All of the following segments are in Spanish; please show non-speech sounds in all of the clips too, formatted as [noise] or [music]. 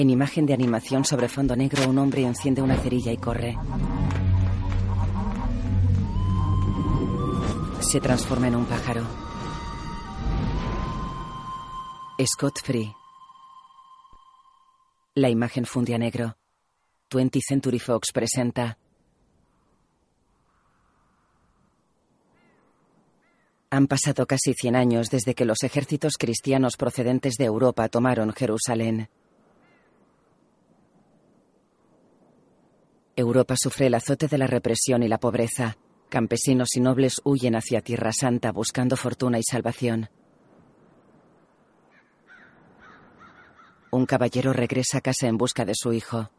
En imagen de animación sobre fondo negro, un hombre enciende una cerilla y corre. Se transforma en un pájaro. Scott Free. La imagen funde negro. 20 Century Fox presenta. Han pasado casi 100 años desde que los ejércitos cristianos procedentes de Europa tomaron Jerusalén. Europa sufre el azote de la represión y la pobreza. Campesinos y nobles huyen hacia Tierra Santa buscando fortuna y salvación. Un caballero regresa a casa en busca de su hijo.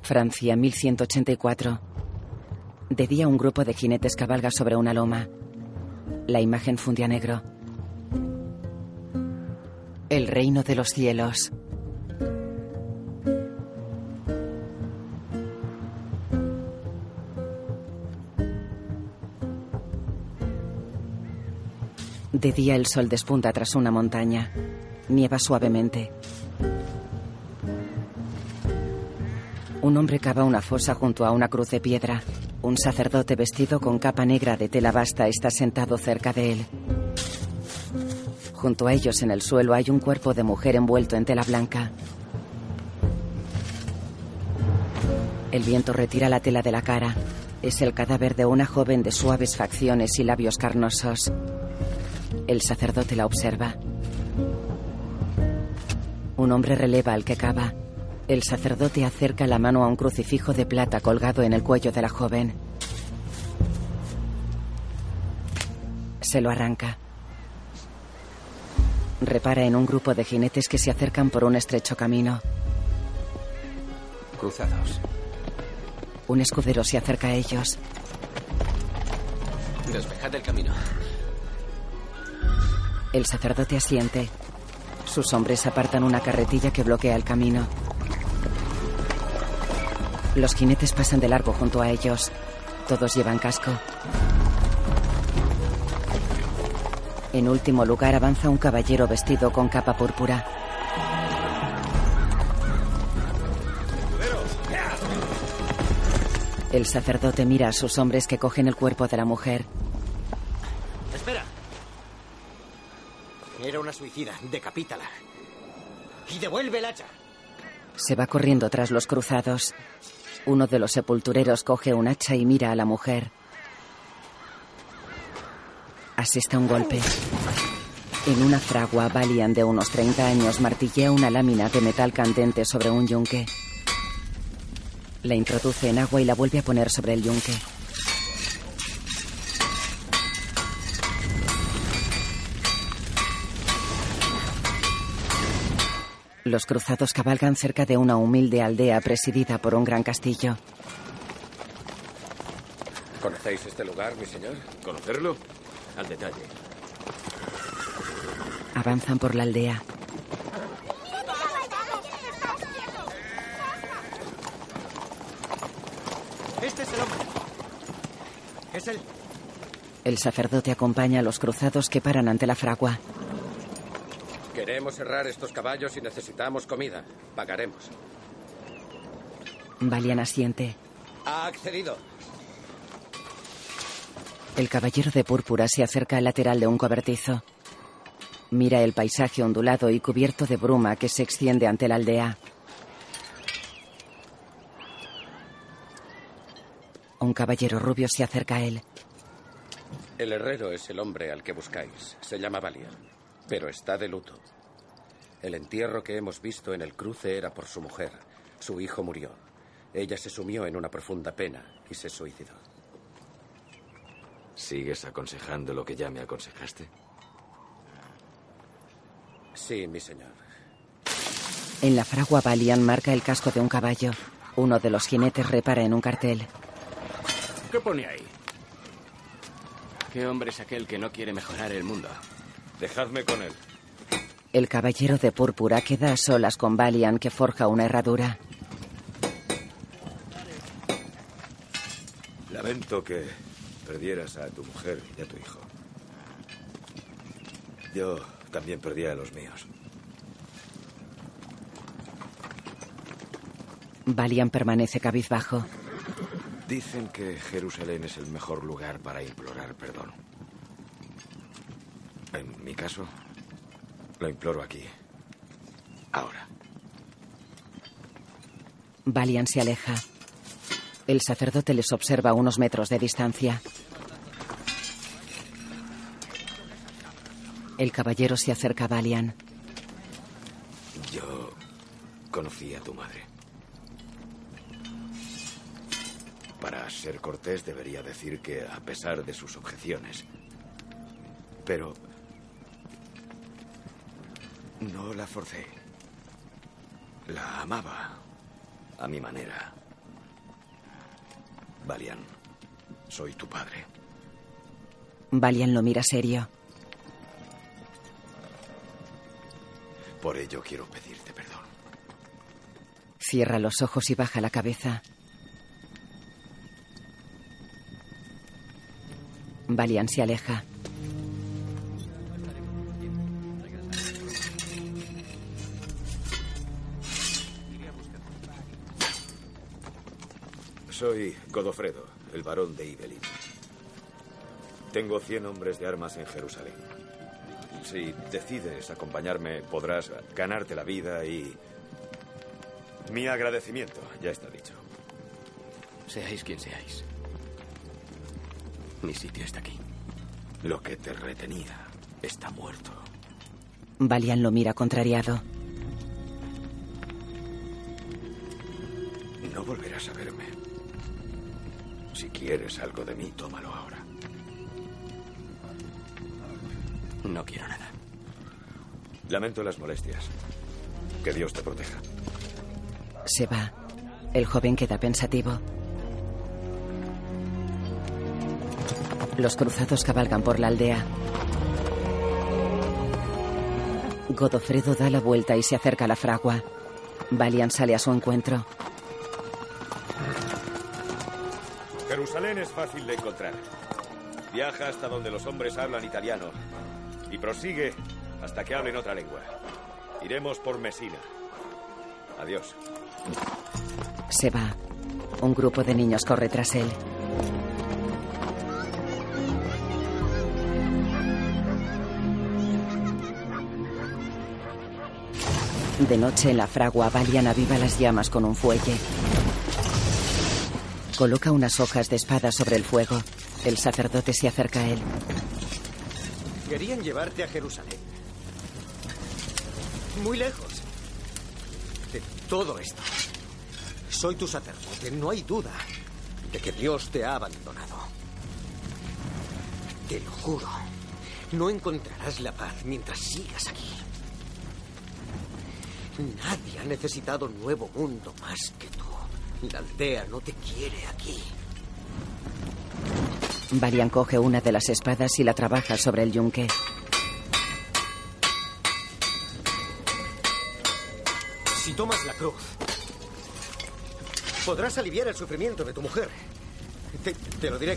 Francia, 1184. De día un grupo de jinetes cabalga sobre una loma. La imagen funde a negro. El reino de los cielos. De día el sol despunta tras una montaña. Nieva suavemente. Un hombre cava una fosa junto a una cruz de piedra. Un sacerdote vestido con capa negra de tela basta está sentado cerca de él. Junto a ellos en el suelo hay un cuerpo de mujer envuelto en tela blanca. El viento retira la tela de la cara. Es el cadáver de una joven de suaves facciones y labios carnosos. El sacerdote la observa. Un hombre releva al que cava. El sacerdote acerca la mano a un crucifijo de plata colgado en el cuello de la joven. Se lo arranca. Repara en un grupo de jinetes que se acercan por un estrecho camino. Cruzados. Un escudero se acerca a ellos. Despejad el camino. El sacerdote asiente. Sus hombres apartan una carretilla que bloquea el camino. Los jinetes pasan de largo junto a ellos. Todos llevan casco. En último lugar avanza un caballero vestido con capa púrpura. El sacerdote mira a sus hombres que cogen el cuerpo de la mujer. Espera. Era una suicida. Decapítala. Y devuelve el hacha. Se va corriendo tras los cruzados. Uno de los sepultureros coge un hacha y mira a la mujer. Asesta un golpe. En una fragua, Valian de unos 30 años martillea una lámina de metal candente sobre un yunque. La introduce en agua y la vuelve a poner sobre el yunque. Los cruzados cabalgan cerca de una humilde aldea presidida por un gran castillo. ¿Conocéis este lugar, mi señor? ¿Conocerlo? Al detalle. Avanzan por la aldea. Este es el hombre. Es él. El sacerdote acompaña a los cruzados que paran ante la fragua. Queremos cerrar estos caballos y necesitamos comida. Pagaremos. Valian asiente. Ha accedido. El caballero de púrpura se acerca al lateral de un cobertizo. Mira el paisaje ondulado y cubierto de bruma que se extiende ante la aldea. Un caballero rubio se acerca a él. El herrero es el hombre al que buscáis. Se llama Valian, pero está de luto. El entierro que hemos visto en el cruce era por su mujer. Su hijo murió. Ella se sumió en una profunda pena y se suicidó. ¿Sigues aconsejando lo que ya me aconsejaste? Sí, mi señor. En la fragua, Valian marca el casco de un caballo. Uno de los jinetes repara en un cartel. ¿Qué pone ahí? ¿Qué hombre es aquel que no quiere mejorar el mundo? Dejadme con él. El caballero de púrpura queda a solas con Valian que forja una herradura. Lamento que perdieras a tu mujer y a tu hijo. Yo también perdí a los míos. Valian permanece cabizbajo. Dicen que Jerusalén es el mejor lugar para implorar perdón. En mi caso, lo imploro aquí. Ahora. Valian se aleja. El sacerdote les observa a unos metros de distancia. El caballero se acerca a Valian. Yo conocí a tu madre. Para ser cortés debería decir que a pesar de sus objeciones. Pero no la forcé. La amaba a mi manera. Valian, soy tu padre. Valian lo mira serio. Por ello quiero pedirte perdón. Cierra los ojos y baja la cabeza. Valian se aleja. Soy Godofredo, el varón de Ibelin. Tengo 100 hombres de armas en Jerusalén. Si decides acompañarme, podrás ganarte la vida y... Mi agradecimiento, ya está dicho. Seáis quien seáis. Mi sitio está aquí. Lo que te retenía está muerto. Valian lo mira contrariado. No volverás a verme. Si quieres algo de mí, tómalo ahora. No quiero nada. Lamento las molestias. Que Dios te proteja. Se va. El joven queda pensativo. Los cruzados cabalgan por la aldea. Godofredo da la vuelta y se acerca a la fragua. Valian sale a su encuentro. Jerusalén es fácil de encontrar. Viaja hasta donde los hombres hablan italiano y prosigue hasta que hablen otra lengua. Iremos por Mesina. Adiós. Se va. Un grupo de niños corre tras él. De noche en la fragua, Valian aviva las llamas con un fuelle. Coloca unas hojas de espada sobre el fuego. El sacerdote se acerca a él. Querían llevarte a Jerusalén. Muy lejos. De todo esto. Soy tu sacerdote. No hay duda de que Dios te ha abandonado. Te lo juro. No encontrarás la paz mientras sigas aquí. Nadie ha necesitado nuevo mundo más que tú. La aldea no te quiere aquí. Valian coge una de las espadas y la trabaja sobre el yunque. Si tomas la cruz, podrás aliviar el sufrimiento de tu mujer. Te, te lo diré.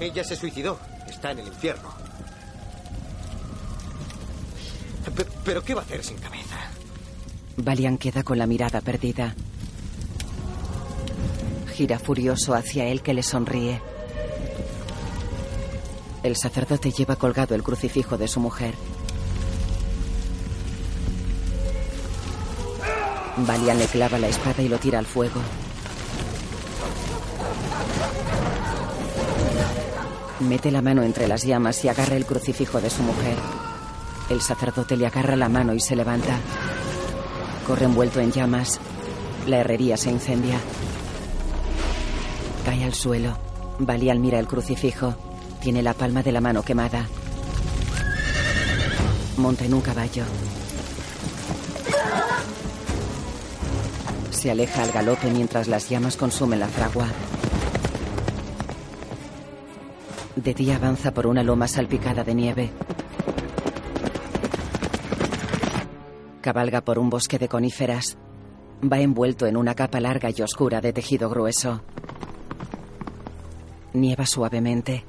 Ella se suicidó. Está en el infierno. Pe- Pero ¿qué va a hacer sin cabeza? Valian queda con la mirada perdida. Gira furioso hacia él que le sonríe. El sacerdote lleva colgado el crucifijo de su mujer. Valian le clava la espada y lo tira al fuego. Mete la mano entre las llamas y agarra el crucifijo de su mujer. El sacerdote le agarra la mano y se levanta. Corre envuelto en llamas. La herrería se incendia. Cae al suelo. Valian mira el crucifijo. Tiene la palma de la mano quemada. Monta en un caballo. Se aleja al galope mientras las llamas consumen la fragua. De día avanza por una loma salpicada de nieve. Cabalga por un bosque de coníferas. Va envuelto en una capa larga y oscura de tejido grueso. Nieva suavemente.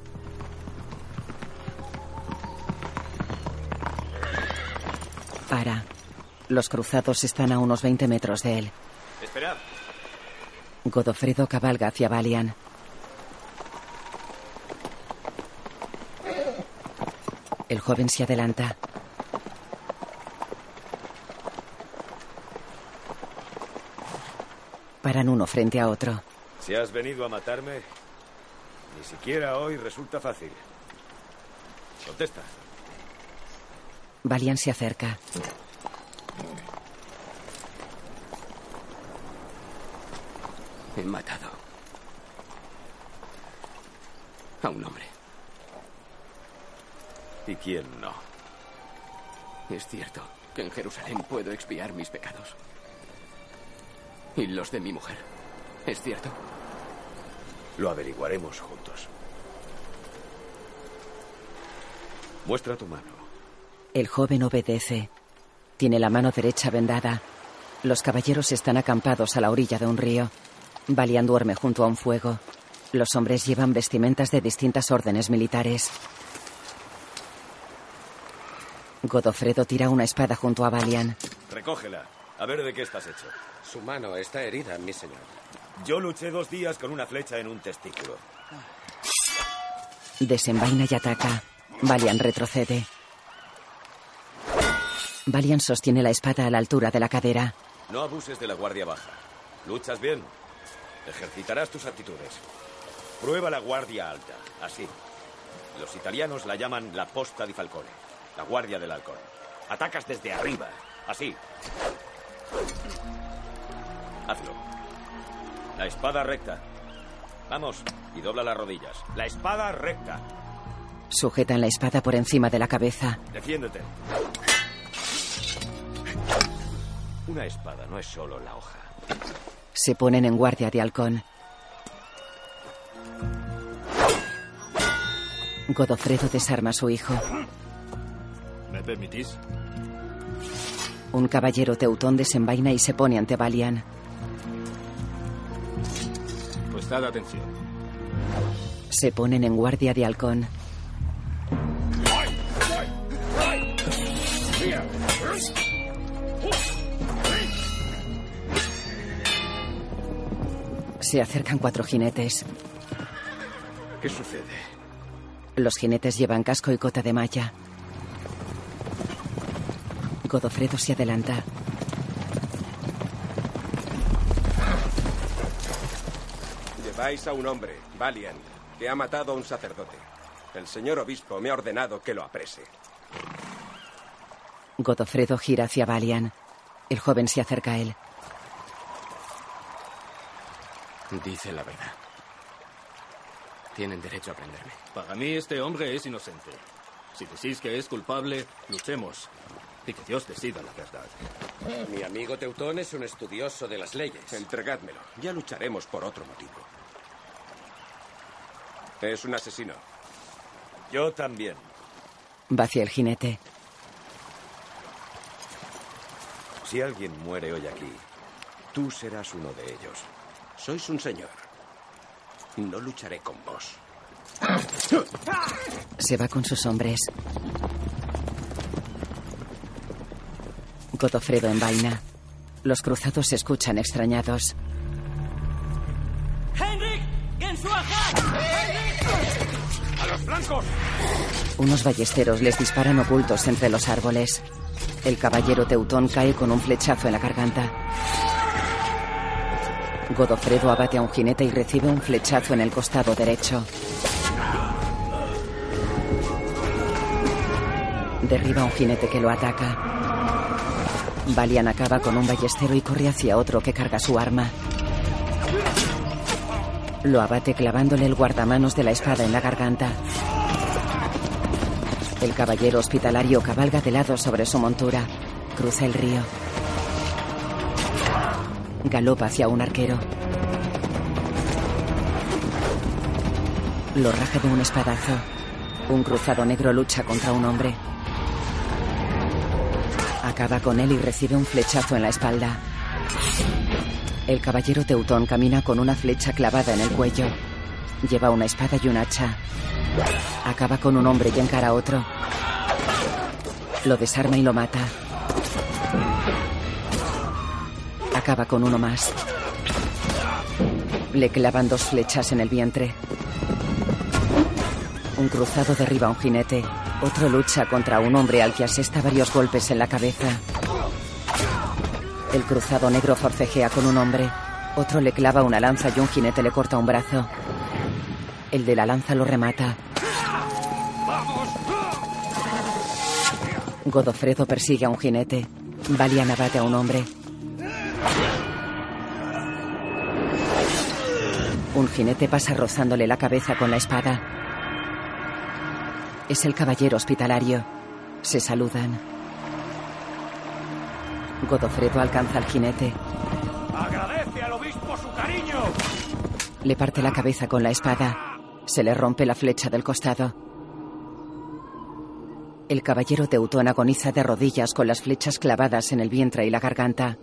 Los cruzados están a unos 20 metros de él. Esperad. Godofredo cabalga hacia Valian. El joven se adelanta. Paran uno frente a otro. Si has venido a matarme, ni siquiera hoy resulta fácil. Contesta. Valian se acerca. He matado a un hombre. ¿Y quién no? Es cierto que en Jerusalén puedo expiar mis pecados. Y los de mi mujer. ¿Es cierto? Lo averiguaremos juntos. Muestra tu mano. El joven obedece. Tiene la mano derecha vendada. Los caballeros están acampados a la orilla de un río. Valian duerme junto a un fuego. Los hombres llevan vestimentas de distintas órdenes militares. Godofredo tira una espada junto a Valian. Recógela. A ver de qué estás hecho. Su mano está herida, mi señor. Yo luché dos días con una flecha en un testículo. Desenvaina y ataca. Valian retrocede. Valian sostiene la espada a la altura de la cadera. No abuses de la guardia baja. ¿Luchas bien? Ejercitarás tus actitudes. Prueba la guardia alta. Así. Los italianos la llaman la posta di falcone. La guardia del halcón. Atacas desde arriba. Así. Hazlo. La espada recta. Vamos. Y dobla las rodillas. La espada recta. Sujetan la espada por encima de la cabeza. Defiéndete. Una espada no es solo la hoja. Se ponen en guardia de halcón. Godofredo desarma a su hijo. ¿Me permitís? Un caballero teutón desenvaina y se pone ante Valian. Prestad atención. Se ponen en guardia de halcón. Se acercan cuatro jinetes. ¿Qué sucede? Los jinetes llevan casco y cota de malla. Godofredo se adelanta. Lleváis a un hombre, Valiant, que ha matado a un sacerdote. El señor obispo me ha ordenado que lo aprese. Godofredo gira hacia Valian. El joven se acerca a él. Dice la verdad. Tienen derecho a prenderme. Para mí este hombre es inocente. Si decís que es culpable, luchemos. Y que Dios decida la verdad. Mi amigo Teutón es un estudioso de las leyes. Entregádmelo. Ya lucharemos por otro motivo. Es un asesino. Yo también. Va hacia el jinete. Si alguien muere hoy aquí, tú serás uno de ellos. Sois un señor. No lucharé con vos. Se va con sus hombres. Godofredo envaina. Los cruzados se escuchan extrañados. Unos ballesteros les disparan ocultos entre los árboles. El caballero teutón cae con un flechazo en la garganta. Godofredo abate a un jinete y recibe un flechazo en el costado derecho. Derriba a un jinete que lo ataca. Valian acaba con un ballestero y corre hacia otro que carga su arma. Lo abate clavándole el guardamanos de la espada en la garganta. El caballero hospitalario cabalga de lado sobre su montura. Cruza el río. Galopa hacia un arquero. Lo raja de un espadazo. Un cruzado negro lucha contra un hombre. Acaba con él y recibe un flechazo en la espalda. El caballero teutón camina con una flecha clavada en el cuello. Lleva una espada y un hacha. Acaba con un hombre y encara a otro. Lo desarma y lo mata. acaba con uno más. Le clavan dos flechas en el vientre. Un cruzado derriba a un jinete. Otro lucha contra un hombre al que asesta varios golpes en la cabeza. El cruzado negro forcejea con un hombre. Otro le clava una lanza y un jinete le corta un brazo. El de la lanza lo remata. Godofredo persigue a un jinete. Valian abate a un hombre. Un jinete pasa rozándole la cabeza con la espada. Es el caballero hospitalario. Se saludan. Godofredo alcanza al jinete. ¡Agradece al obispo su cariño! Le parte la cabeza con la espada. Se le rompe la flecha del costado. El caballero teutón agoniza de rodillas con las flechas clavadas en el vientre y la garganta.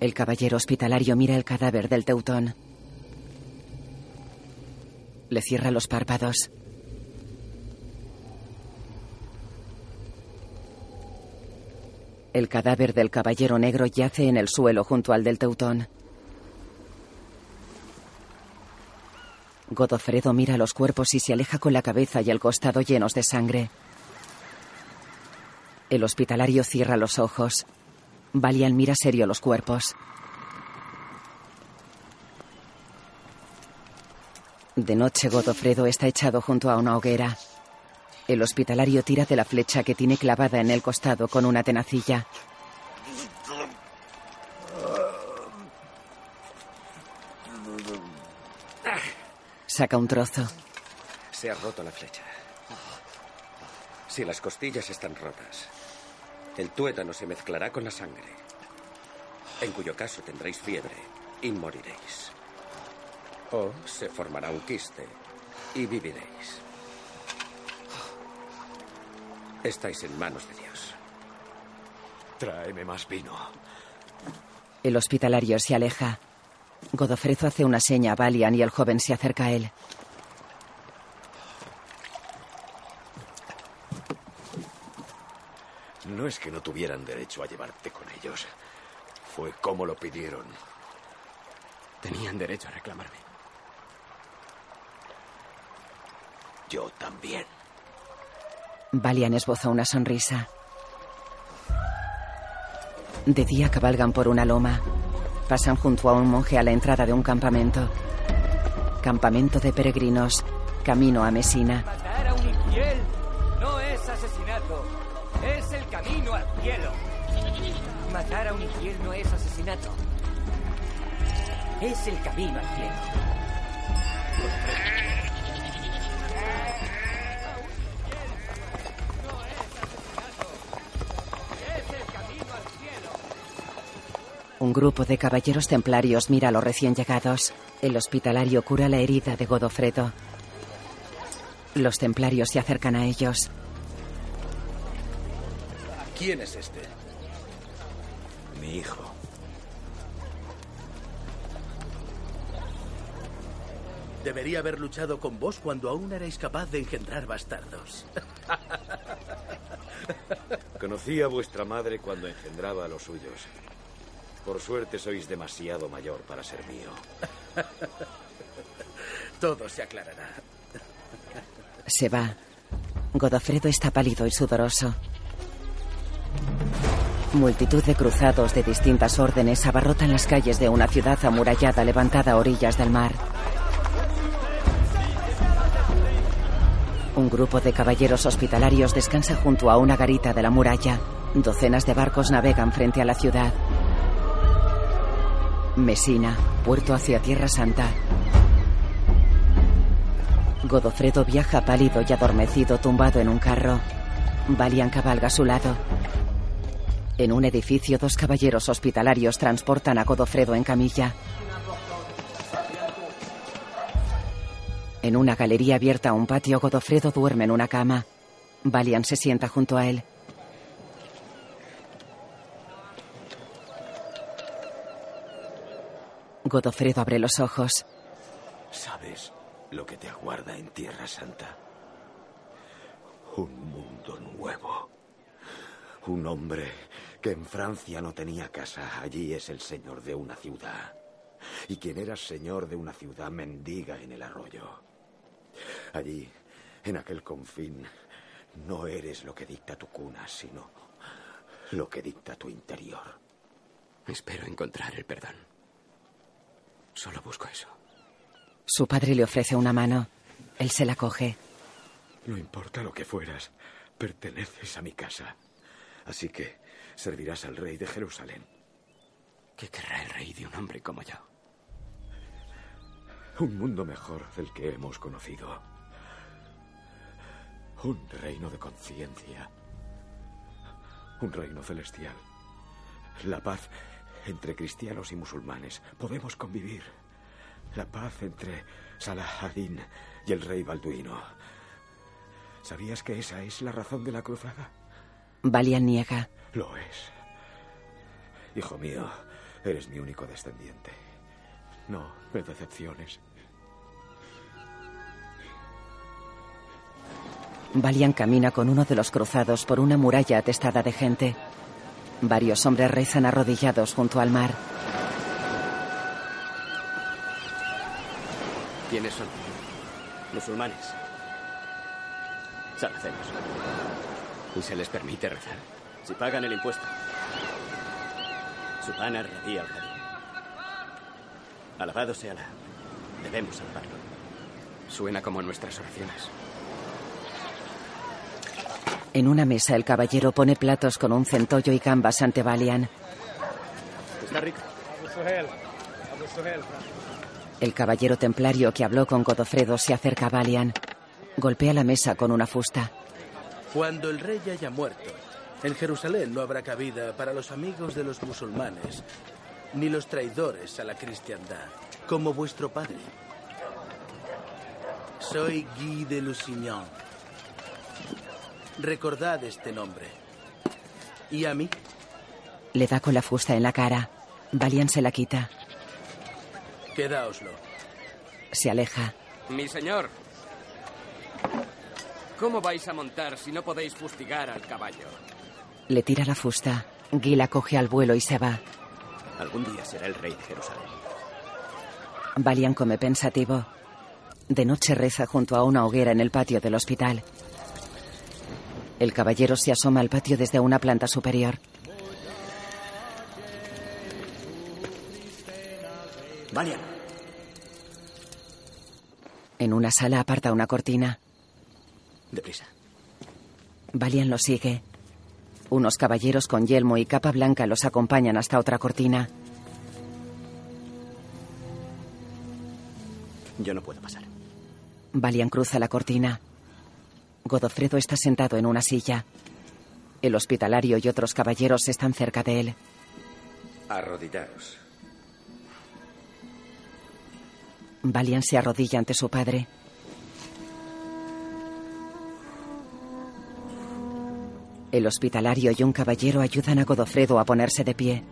El caballero hospitalario mira el cadáver del teutón. Le cierra los párpados. El cadáver del caballero negro yace en el suelo junto al del teutón. Godofredo mira los cuerpos y se aleja con la cabeza y el costado llenos de sangre. El hospitalario cierra los ojos. Valian mira serio los cuerpos. De noche Godofredo está echado junto a una hoguera. El hospitalario tira de la flecha que tiene clavada en el costado con una tenacilla. Saca un trozo. Se ha roto la flecha. Si las costillas están rotas, el tuétano se mezclará con la sangre, en cuyo caso tendréis fiebre y moriréis. O se formará un quiste y viviréis. Estáis en manos de Dios. Tráeme más vino. El hospitalario se aleja. Godofredo hace una seña a Valian y el joven se acerca a él. No es que no tuvieran derecho a llevarte con ellos. Fue como lo pidieron. Tenían derecho a reclamarme. Yo también. Valian esboza una sonrisa. De día cabalgan por una loma. Pasan junto a un monje a la entrada de un campamento. Campamento de peregrinos. Camino a Mesina. Matar a un infiel no es asesinato, es el camino al cielo. Matar a un infiel no es asesinato, es el camino al cielo. Un grupo de caballeros templarios mira a los recién llegados. El hospitalario cura la herida de Godofredo. Los templarios se acercan a ellos. ¿Quién es este? Mi hijo. Debería haber luchado con vos cuando aún erais capaz de engendrar bastardos. Conocí a vuestra madre cuando engendraba a los suyos. Por suerte sois demasiado mayor para ser mío. [laughs] Todo se aclarará. Se va. Godofredo está pálido y sudoroso. Multitud de cruzados de distintas órdenes abarrotan las calles de una ciudad amurallada levantada a orillas del mar. Un grupo de caballeros hospitalarios descansa junto a una garita de la muralla. Docenas de barcos navegan frente a la ciudad. Mesina, puerto hacia Tierra Santa. Godofredo viaja pálido y adormecido tumbado en un carro. Valian cabalga a su lado. En un edificio, dos caballeros hospitalarios transportan a Godofredo en camilla. En una galería abierta a un patio, Godofredo duerme en una cama. Valian se sienta junto a él. Godofredo abre los ojos. ¿Sabes lo que te aguarda en Tierra Santa? Un mundo nuevo. Un hombre que en Francia no tenía casa, allí es el señor de una ciudad. Y quien era señor de una ciudad mendiga en el arroyo. Allí, en aquel confín, no eres lo que dicta tu cuna, sino lo que dicta tu interior. Espero encontrar el perdón. Solo busco eso. Su padre le ofrece una mano. Él se la coge. No importa lo que fueras, perteneces a mi casa. Así que servirás al rey de Jerusalén. ¿Qué querrá el rey de un hombre como yo? Un mundo mejor del que hemos conocido. Un reino de conciencia. Un reino celestial. La paz entre cristianos y musulmanes. Podemos convivir. La paz entre Salah ad-Din y el rey Balduino. ¿Sabías que esa es la razón de la cruzada? Valian niega. Lo es. Hijo mío, eres mi único descendiente. No me decepciones. Valian camina con uno de los cruzados por una muralla atestada de gente. Varios hombres rezan arrodillados junto al mar. ¿Quiénes son? Musulmanes. Saracenos. ¿Y se les permite rezar? Si pagan el impuesto. Subhana Rabí al Alabado sea la. Debemos alabarlo. Suena como nuestras oraciones. En una mesa el caballero pone platos con un centollo y gambas ante Valian. Está rico. El caballero templario que habló con Godofredo se acerca a Valian. Golpea la mesa con una fusta. Cuando el rey haya muerto, en Jerusalén no habrá cabida para los amigos de los musulmanes, ni los traidores a la cristiandad, como vuestro padre. Soy Guy de Lusignan. Recordad este nombre. ¿Y a mí? Le da con la fusta en la cara. Valian se la quita. Quedaoslo. Se aleja. Mi señor. ¿Cómo vais a montar si no podéis fustigar al caballo? Le tira la fusta. Guy la coge al vuelo y se va. Algún día será el rey de Jerusalén. Valian come pensativo. De noche reza junto a una hoguera en el patio del hospital. El caballero se asoma al patio desde una planta superior. Valian. En una sala aparta una cortina. Deprisa. Valian lo sigue. Unos caballeros con yelmo y capa blanca los acompañan hasta otra cortina. Yo no puedo pasar. Valian cruza la cortina. Godofredo está sentado en una silla. El hospitalario y otros caballeros están cerca de él. Arrodillaros. Valian se arrodilla ante su padre. El hospitalario y un caballero ayudan a Godofredo a ponerse de pie.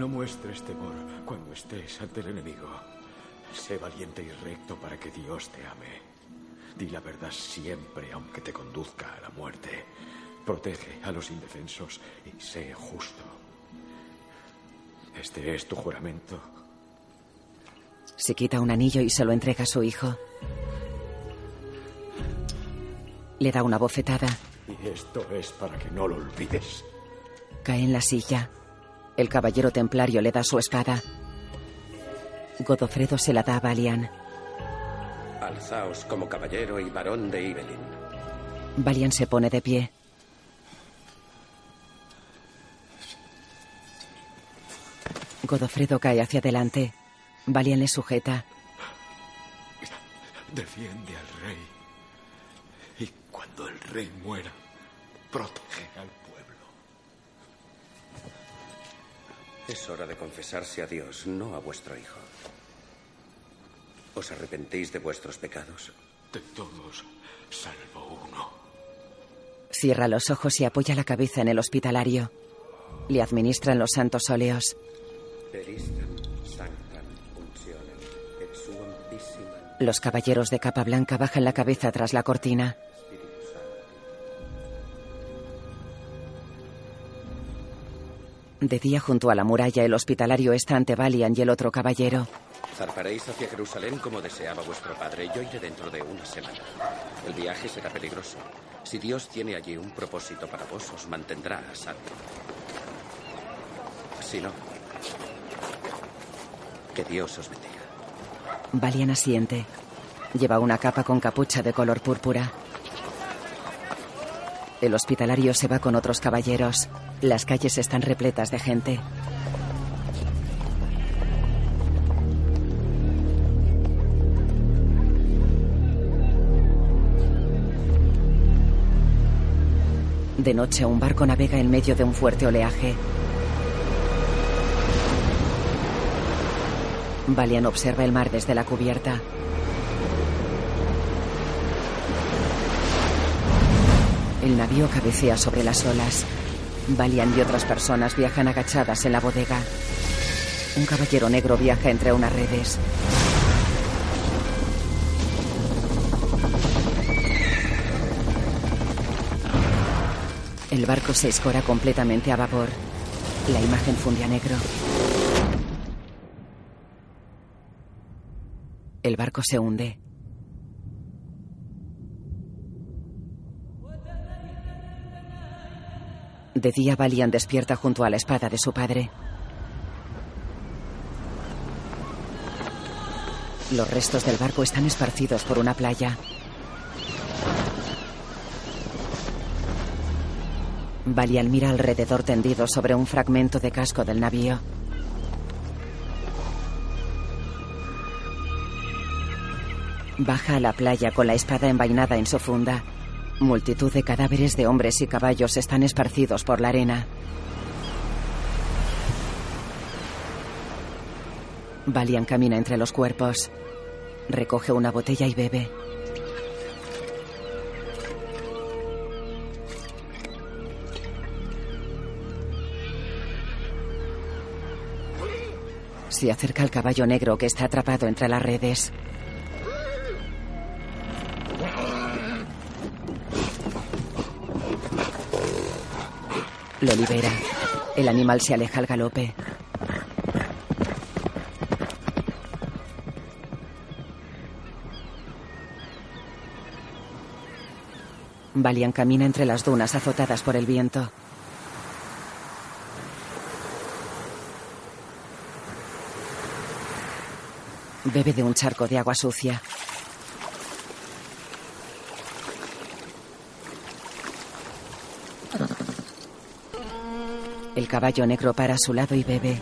No muestres temor cuando estés ante el enemigo. Sé valiente y recto para que Dios te ame. Di la verdad siempre, aunque te conduzca a la muerte. Protege a los indefensos y sé justo. Este es tu juramento. Se quita un anillo y se lo entrega a su hijo. Le da una bofetada. Y esto es para que no lo olvides. Cae en la silla. El caballero templario le da su espada. Godofredo se la da a Valian. Alzaos como caballero y varón de Ibelin. Valian se pone de pie. Godofredo cae hacia adelante. Valian le sujeta. Defiende al rey. Y cuando el rey muera, protege al Es hora de confesarse a Dios, no a vuestro hijo. ¿Os arrepentéis de vuestros pecados? De todos, salvo uno. Cierra los ojos y apoya la cabeza en el hospitalario. Le administran los santos óleos. Los caballeros de capa blanca bajan la cabeza tras la cortina. De día junto a la muralla el hospitalario está ante Valian y el otro caballero. Zarparéis hacia Jerusalén como deseaba vuestro padre. Yo iré dentro de una semana. El viaje será peligroso. Si Dios tiene allí un propósito para vos, os mantendrá a salvo. Si no, que Dios os bendiga. Valian asiente. Lleva una capa con capucha de color púrpura. El hospitalario se va con otros caballeros. Las calles están repletas de gente. De noche un barco navega en medio de un fuerte oleaje. Valian observa el mar desde la cubierta. El navío cabecea sobre las olas. Valian y otras personas viajan agachadas en la bodega. Un caballero negro viaja entre unas redes. El barco se escora completamente a vapor. La imagen funde a negro. El barco se hunde. De día, Valian despierta junto a la espada de su padre. Los restos del barco están esparcidos por una playa. Valian mira alrededor tendido sobre un fragmento de casco del navío. Baja a la playa con la espada envainada en su funda. Multitud de cadáveres de hombres y caballos están esparcidos por la arena. Valian camina entre los cuerpos. Recoge una botella y bebe. Se acerca al caballo negro que está atrapado entre las redes. Lo libera. El animal se aleja al galope. Valian camina entre las dunas azotadas por el viento. Bebe de un charco de agua sucia. El caballo negro para a su lado y bebe.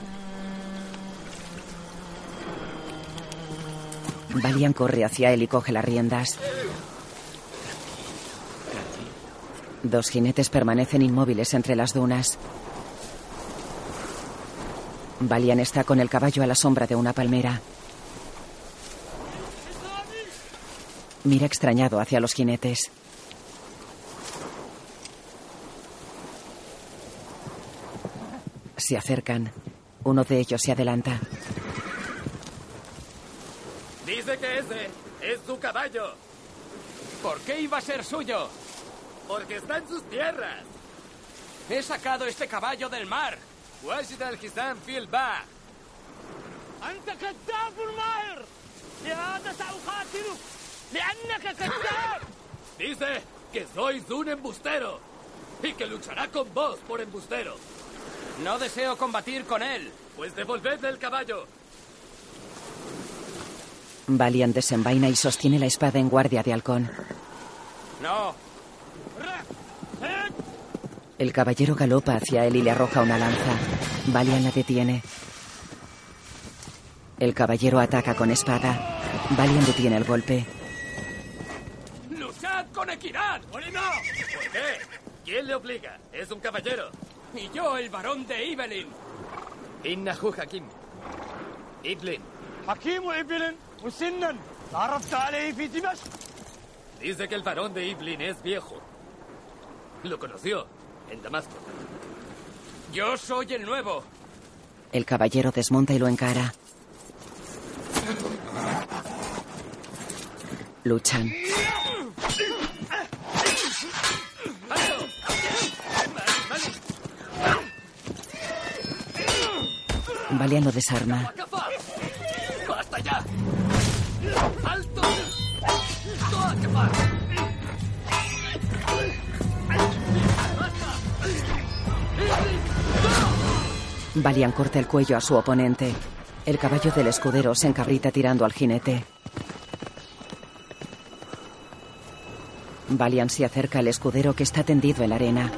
Valian corre hacia él y coge las riendas. Dos jinetes permanecen inmóviles entre las dunas. Valian está con el caballo a la sombra de una palmera. Mira extrañado hacia los jinetes. Se acercan. Uno de ellos se adelanta. Dice que ese es su caballo. ¿Por qué iba a ser suyo? Porque está en sus tierras. He sacado este caballo del mar. واجد الحزام في البحر أنت كذاب ماهر لهذا سأقاتلك لأنك كذاب Dice que sois un embustero y que luchará con vos por embustero. No deseo combatir con él. Pues devolvedle el caballo. Valiant desenvaina y sostiene la espada en guardia de halcón. No. El caballero galopa hacia él y le arroja una lanza. Valiant la detiene. El caballero ataca con espada. Valiant detiene el golpe. ¡Luchad con equidad! ¿Por qué? ¿Quién le obliga? Es un caballero. Y yo, el varón de Ibelin. إنه حكيم إبلين حكيم إبل مسنا تعرفت عليه في دمشق Dice que el varón de Iblin es viejo. Lo conoció en Damasco. Yo soy el nuevo. El caballero desmonta y lo encara. Luchan. Valian lo desarma. ¡Basta ya! ¡Alto! Valian corta el cuello a su oponente. El caballo del escudero se encabrita tirando al jinete. Valian se acerca al escudero que está tendido en la arena.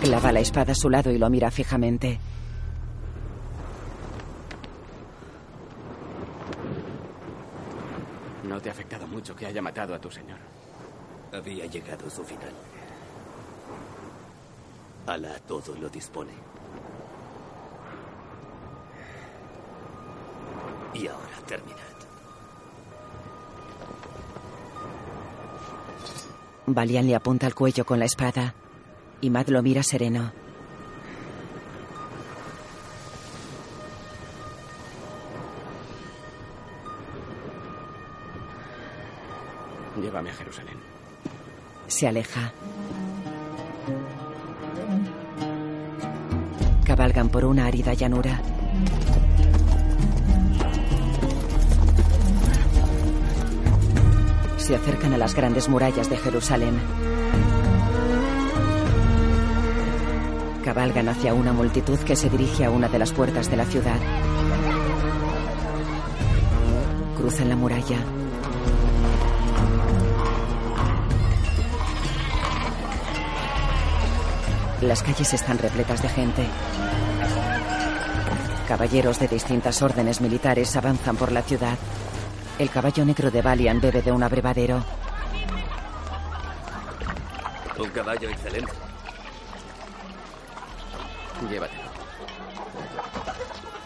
Clava la espada a su lado y lo mira fijamente. No te ha afectado mucho que haya matado a tu señor. Había llegado su final. Alá todo lo dispone. Y ahora terminad. Valian le apunta al cuello con la espada. Y Mad lo mira sereno. Jerusalén. Se aleja. Cabalgan por una árida llanura. Se acercan a las grandes murallas de Jerusalén. Cabalgan hacia una multitud que se dirige a una de las puertas de la ciudad. Cruzan la muralla. Las calles están repletas de gente. Caballeros de distintas órdenes militares avanzan por la ciudad. El caballo negro de Valian bebe de un abrevadero. Un caballo excelente. Llévatelo.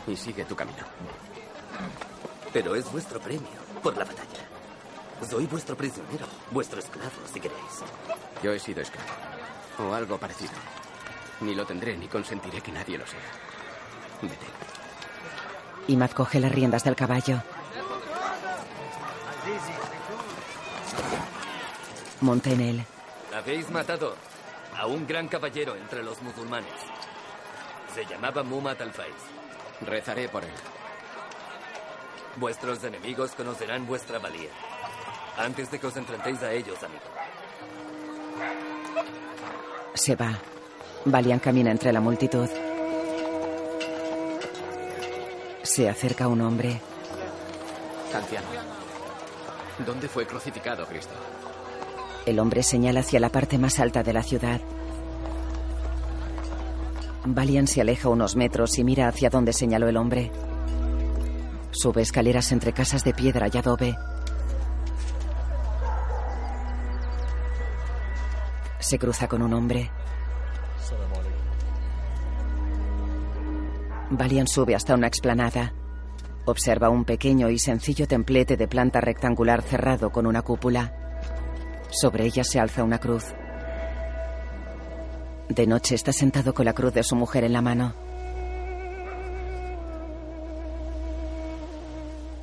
Y sigue tu camino. Pero es vuestro premio por la batalla. Soy vuestro prisionero, vuestro esclavo, si queréis. Yo he sido esclavo. O algo parecido. Ni lo tendré ni consentiré que nadie lo sea. Vete. Imad coge las riendas del caballo. Monta en él. Habéis matado a un gran caballero entre los musulmanes. Se llamaba Muhammad al-Faiz. Rezaré por él. Vuestros enemigos conocerán vuestra valía. Antes de que os enfrentéis a ellos, amigo. Se va. Valian camina entre la multitud. Se acerca un hombre. Anciano. ¿Dónde fue crucificado Cristo? El hombre señala hacia la parte más alta de la ciudad. Valian se aleja unos metros y mira hacia donde señaló el hombre. Sube escaleras entre casas de piedra y adobe. Se cruza con un hombre. Valian sube hasta una explanada. Observa un pequeño y sencillo templete de planta rectangular cerrado con una cúpula. Sobre ella se alza una cruz. De noche está sentado con la cruz de su mujer en la mano.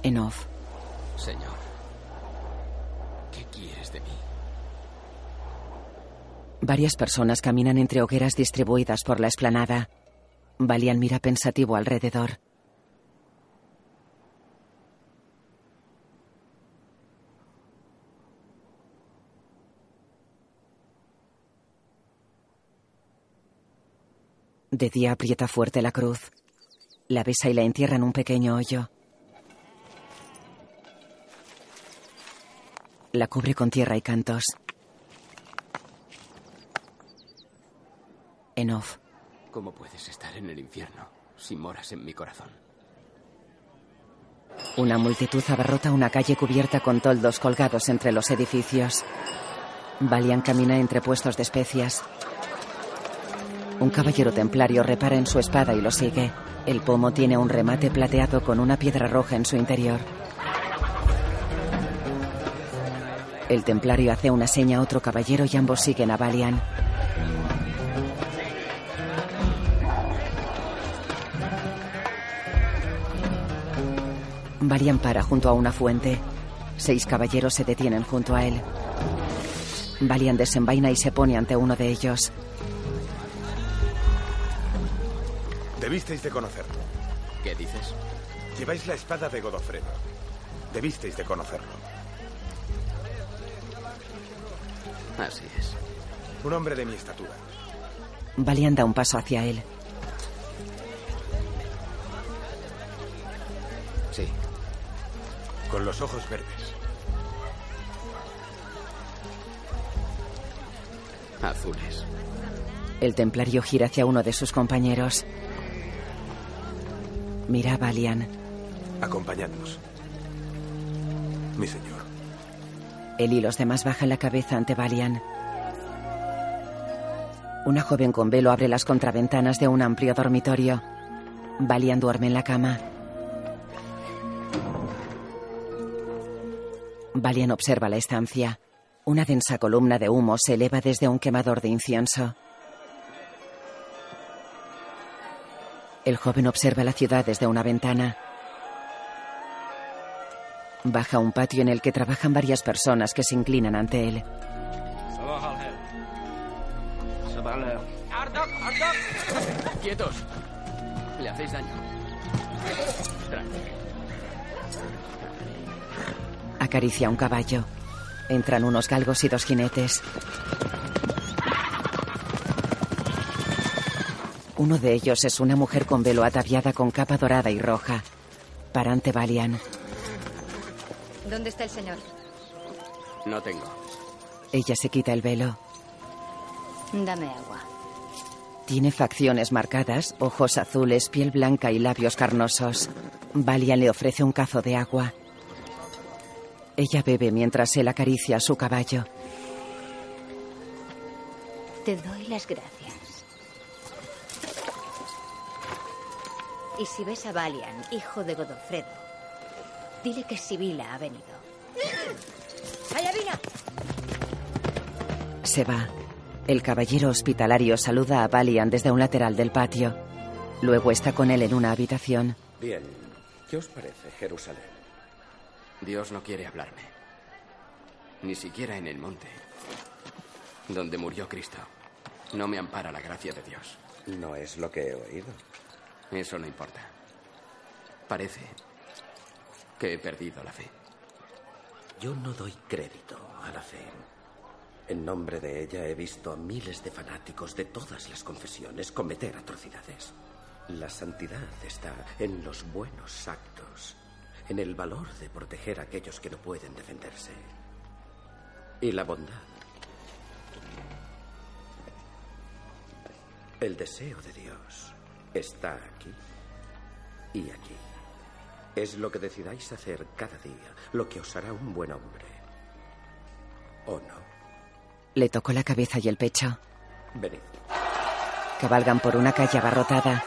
En off. Señor, ¿qué quieres de mí? Varias personas caminan entre hogueras distribuidas por la explanada. Valian mira pensativo alrededor. De día aprieta fuerte la cruz. La besa y la entierra en un pequeño hoyo. La cubre con tierra y cantos. En off. ¿Cómo puedes estar en el infierno si moras en mi corazón? Una multitud abarrota una calle cubierta con toldos colgados entre los edificios. Valian camina entre puestos de especias. Un caballero templario repara en su espada y lo sigue. El pomo tiene un remate plateado con una piedra roja en su interior. El templario hace una seña a otro caballero y ambos siguen a Valian. Valian para junto a una fuente. Seis caballeros se detienen junto a él. Valian desenvaina y se pone ante uno de ellos. Debisteis de conocerlo. ¿Qué dices? Lleváis la espada de Godofredo. Debisteis de conocerlo. Así es. Un hombre de mi estatura. Valian da un paso hacia él. Con los ojos verdes. Azules. El templario gira hacia uno de sus compañeros. Mira a Valian. Acompañadnos. Mi señor. Él y los demás bajan la cabeza ante Valian. Una joven con velo abre las contraventanas de un amplio dormitorio. Valian duerme en la cama. Valian observa la estancia. Una densa columna de humo se eleva desde un quemador de incienso. El joven observa la ciudad desde una ventana. Baja un patio en el que trabajan varias personas que se inclinan ante él. ¡Quietos! Le hacéis daño. Acaricia un caballo. Entran unos galgos y dos jinetes. Uno de ellos es una mujer con velo ataviada con capa dorada y roja. Para ante Valian. ¿Dónde está el señor? No tengo. Ella se quita el velo. Dame agua. Tiene facciones marcadas, ojos azules, piel blanca y labios carnosos. Valian le ofrece un cazo de agua. Ella bebe mientras él acaricia a su caballo. Te doy las gracias. Y si ves a Valian, hijo de Godofredo, dile que Sibila ha venido. ¡Ayavina! Se va. El caballero hospitalario saluda a Valian desde un lateral del patio. Luego está con él en una habitación. Bien. ¿Qué os parece Jerusalén? Dios no quiere hablarme. Ni siquiera en el monte, donde murió Cristo. No me ampara la gracia de Dios. No es lo que he oído. Eso no importa. Parece que he perdido la fe. Yo no doy crédito a la fe. En nombre de ella he visto a miles de fanáticos de todas las confesiones cometer atrocidades. La santidad está en los buenos actos, en el valor de proteger a aquellos que no pueden defenderse. Y la bondad. El deseo de Dios está aquí y aquí. Es lo que decidáis hacer cada día, lo que os hará un buen hombre. ¿O no? Le tocó la cabeza y el pecho. Venid. Cabalgan por una calle abarrotada.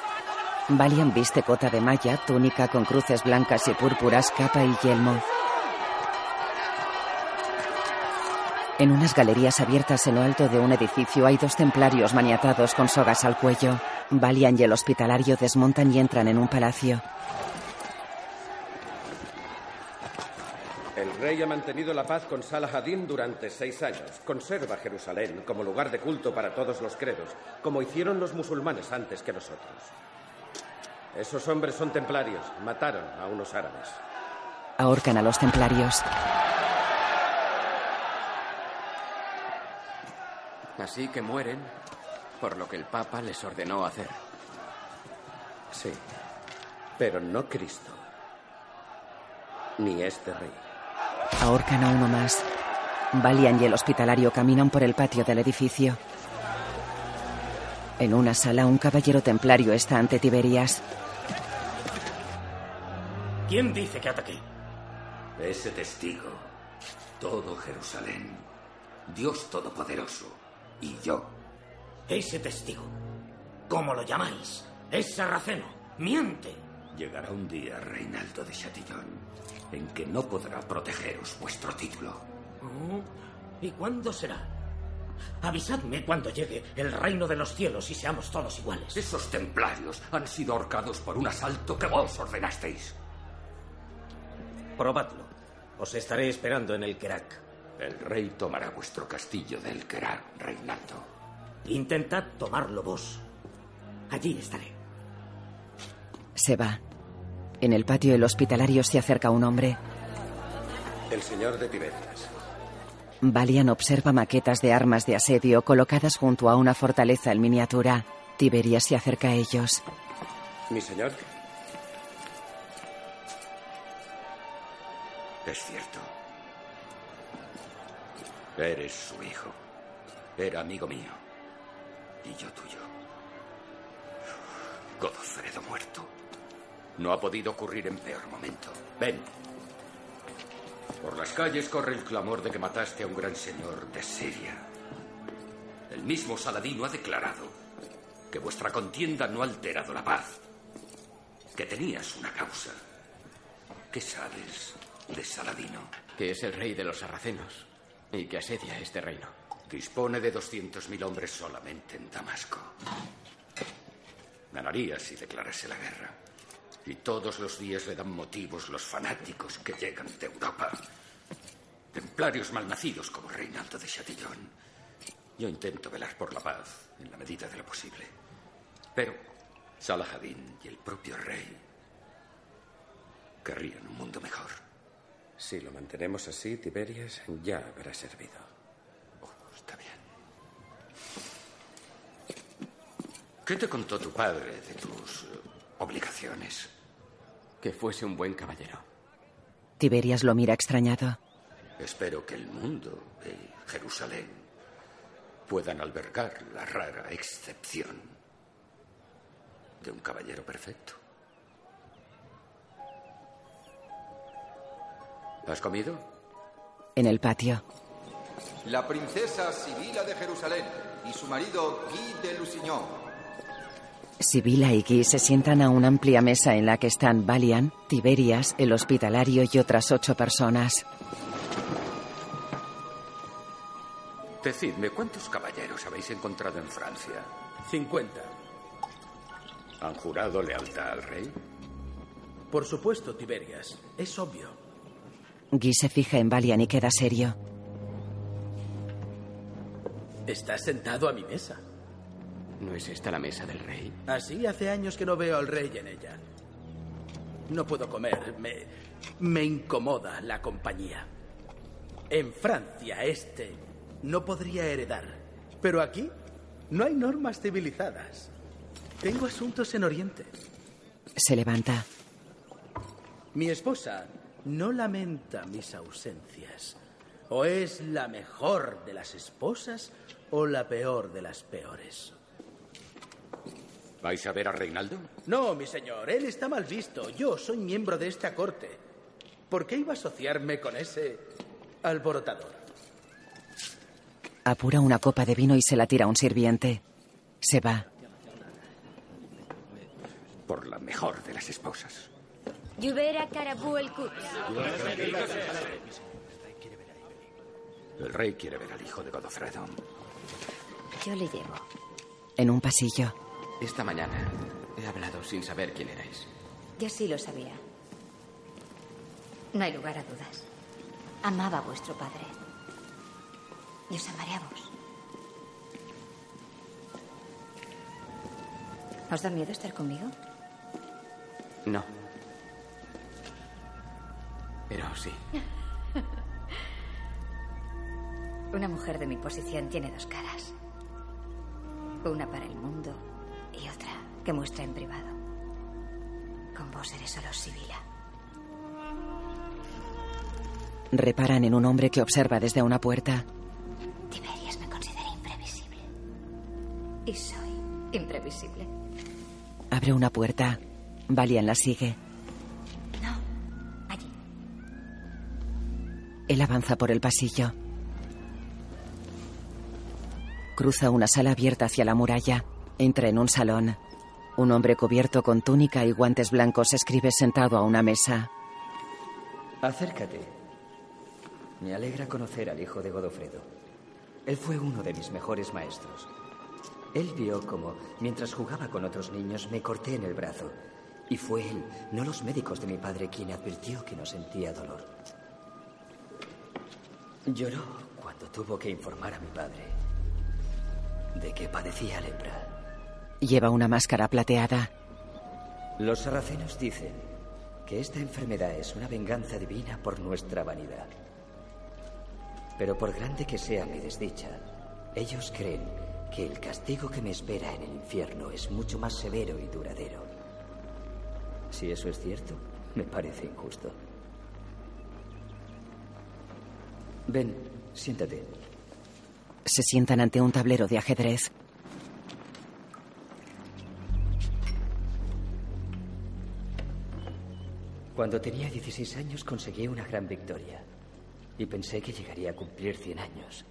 Valian viste cota de malla, túnica con cruces blancas y púrpuras, capa y yelmo. En unas galerías abiertas en lo alto de un edificio hay dos templarios maniatados con sogas al cuello. Valian y el hospitalario desmontan y entran en un palacio. El rey ha mantenido la paz con Salah ad-Din durante seis años. Conserva Jerusalén como lugar de culto para todos los credos, como hicieron los musulmanes antes que nosotros. Esos hombres son templarios. Mataron a unos árabes. Ahorcan a los templarios. Así que mueren por lo que el Papa les ordenó hacer. Sí, pero no Cristo. Ni este rey. Ahorcan a uno más. Valian y el hospitalario caminan por el patio del edificio. En una sala, un caballero templario está ante Tiberias. ¿Quién dice que ataqué? Ese testigo. Todo Jerusalén. Dios Todopoderoso. Y yo. Ese testigo. ¿Cómo lo llamáis? Es sarraceno. Miente. Llegará un día, Reinaldo de Chatillon, en que no podrá protegeros vuestro título. Oh, ¿Y cuándo será? Avisadme cuando llegue el reino de los cielos y seamos todos iguales. Esos templarios han sido ahorcados por un asalto que vos ordenasteis. Probadlo. Os estaré esperando en el Kerak. El rey tomará vuestro castillo del Kerak, Reinaldo. Intentad tomarlo vos. Allí estaré. Se va. En el patio el hospitalario se acerca un hombre. El señor de Tiberias. Valian observa maquetas de armas de asedio colocadas junto a una fortaleza en miniatura. Tiberias se acerca a ellos. Mi señor. Es cierto. Eres su hijo. Era amigo mío. Y yo tuyo. Godofredo muerto. No ha podido ocurrir en peor momento. Ven. Por las calles corre el clamor de que mataste a un gran señor de Siria. El mismo Saladino ha declarado que vuestra contienda no ha alterado la paz. Que tenías una causa. ¿Qué sabes de Saladino? Que es el rey de los sarracenos y que asedia este reino. Dispone de 200.000 hombres solamente en Damasco. Ganaría si declarase la guerra. Y todos los días le dan motivos los fanáticos que llegan de Europa. Templarios malnacidos como Reinaldo de Chatillon. Yo intento velar por la paz en la medida de lo posible. Pero Salahadin y el propio rey querrían un mundo mejor. Si lo mantenemos así, Tiberias ya habrá servido. Oh, está bien. ¿Qué te contó tu padre de tus eh, obligaciones? Que fuese un buen caballero. Tiberias lo mira extrañado. Espero que el mundo y Jerusalén puedan albergar la rara excepción de un caballero perfecto. ¿Has comido? En el patio. La princesa Sibila de Jerusalén y su marido Guy de Lusignan. Sibila y Guy se sientan a una amplia mesa en la que están Valian, Tiberias, el hospitalario y otras ocho personas. Decidme, ¿cuántos caballeros habéis encontrado en Francia? 50. ¿Han jurado lealtad al rey? Por supuesto, Tiberias. Es obvio. Guy se fija en Valian y queda serio. Estás sentado a mi mesa. ¿No es esta la mesa del rey? Así hace años que no veo al rey en ella. No puedo comer. Me, me incomoda la compañía. En Francia, este no podría heredar. Pero aquí no hay normas civilizadas. Tengo asuntos en Oriente. Se levanta. Mi esposa no lamenta mis ausencias. O es la mejor de las esposas o la peor de las peores. ¿Vais a ver a Reinaldo? No, mi señor, él está mal visto. Yo soy miembro de esta corte. ¿Por qué iba a asociarme con ese alborotador? Apura una copa de vino y se la tira a un sirviente. Se va. Por la mejor de las esposas. Lluvera Carabú el. El rey quiere ver al hijo de Godofredo. Yo le llevo. En un pasillo. Esta mañana he hablado sin saber quién erais. Yo sí lo sabía. No hay lugar a dudas. Amaba a vuestro padre. Y os amaré a vos. ¿Os da miedo estar conmigo? No. Pero sí. [laughs] Una mujer de mi posición tiene dos caras. Una para el mundo y otra que muestra en privado. Con vos eres solo Sibila. Reparan en un hombre que observa desde una puerta. Tiberias me considera imprevisible. Y soy imprevisible. Abre una puerta. Valian la sigue. No, allí. Él avanza por el pasillo. Cruza una sala abierta hacia la muralla. Entra en un salón. Un hombre cubierto con túnica y guantes blancos escribe sentado a una mesa. Acércate. Me alegra conocer al hijo de Godofredo. Él fue uno de mis mejores maestros. Él vio como, mientras jugaba con otros niños, me corté en el brazo. Y fue él, no los médicos de mi padre, quien advirtió que no sentía dolor. Lloró cuando tuvo que informar a mi padre de que padecía lepra. Lleva una máscara plateada. Los sarracenos dicen que esta enfermedad es una venganza divina por nuestra vanidad. Pero por grande que sea mi desdicha, ellos creen que el castigo que me espera en el infierno es mucho más severo y duradero. Si eso es cierto, me parece injusto. Ven, siéntate. Se sientan ante un tablero de ajedrez. Cuando tenía 16 años conseguí una gran victoria y pensé que llegaría a cumplir 100 años.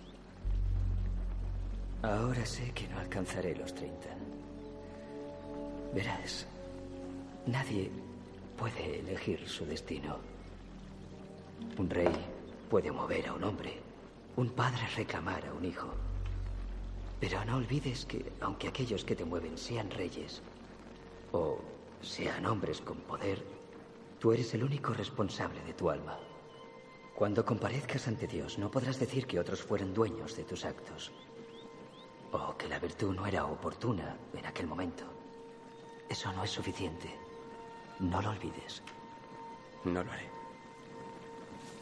Ahora sé que no alcanzaré los 30. Verás, nadie puede elegir su destino. Un rey puede mover a un hombre, un padre reclamar a un hijo. Pero no olvides que, aunque aquellos que te mueven sean reyes o sean hombres con poder, tú eres el único responsable de tu alma. Cuando comparezcas ante Dios, no podrás decir que otros fueron dueños de tus actos. O que la virtud no era oportuna en aquel momento. Eso no es suficiente. No lo olvides. No lo haré.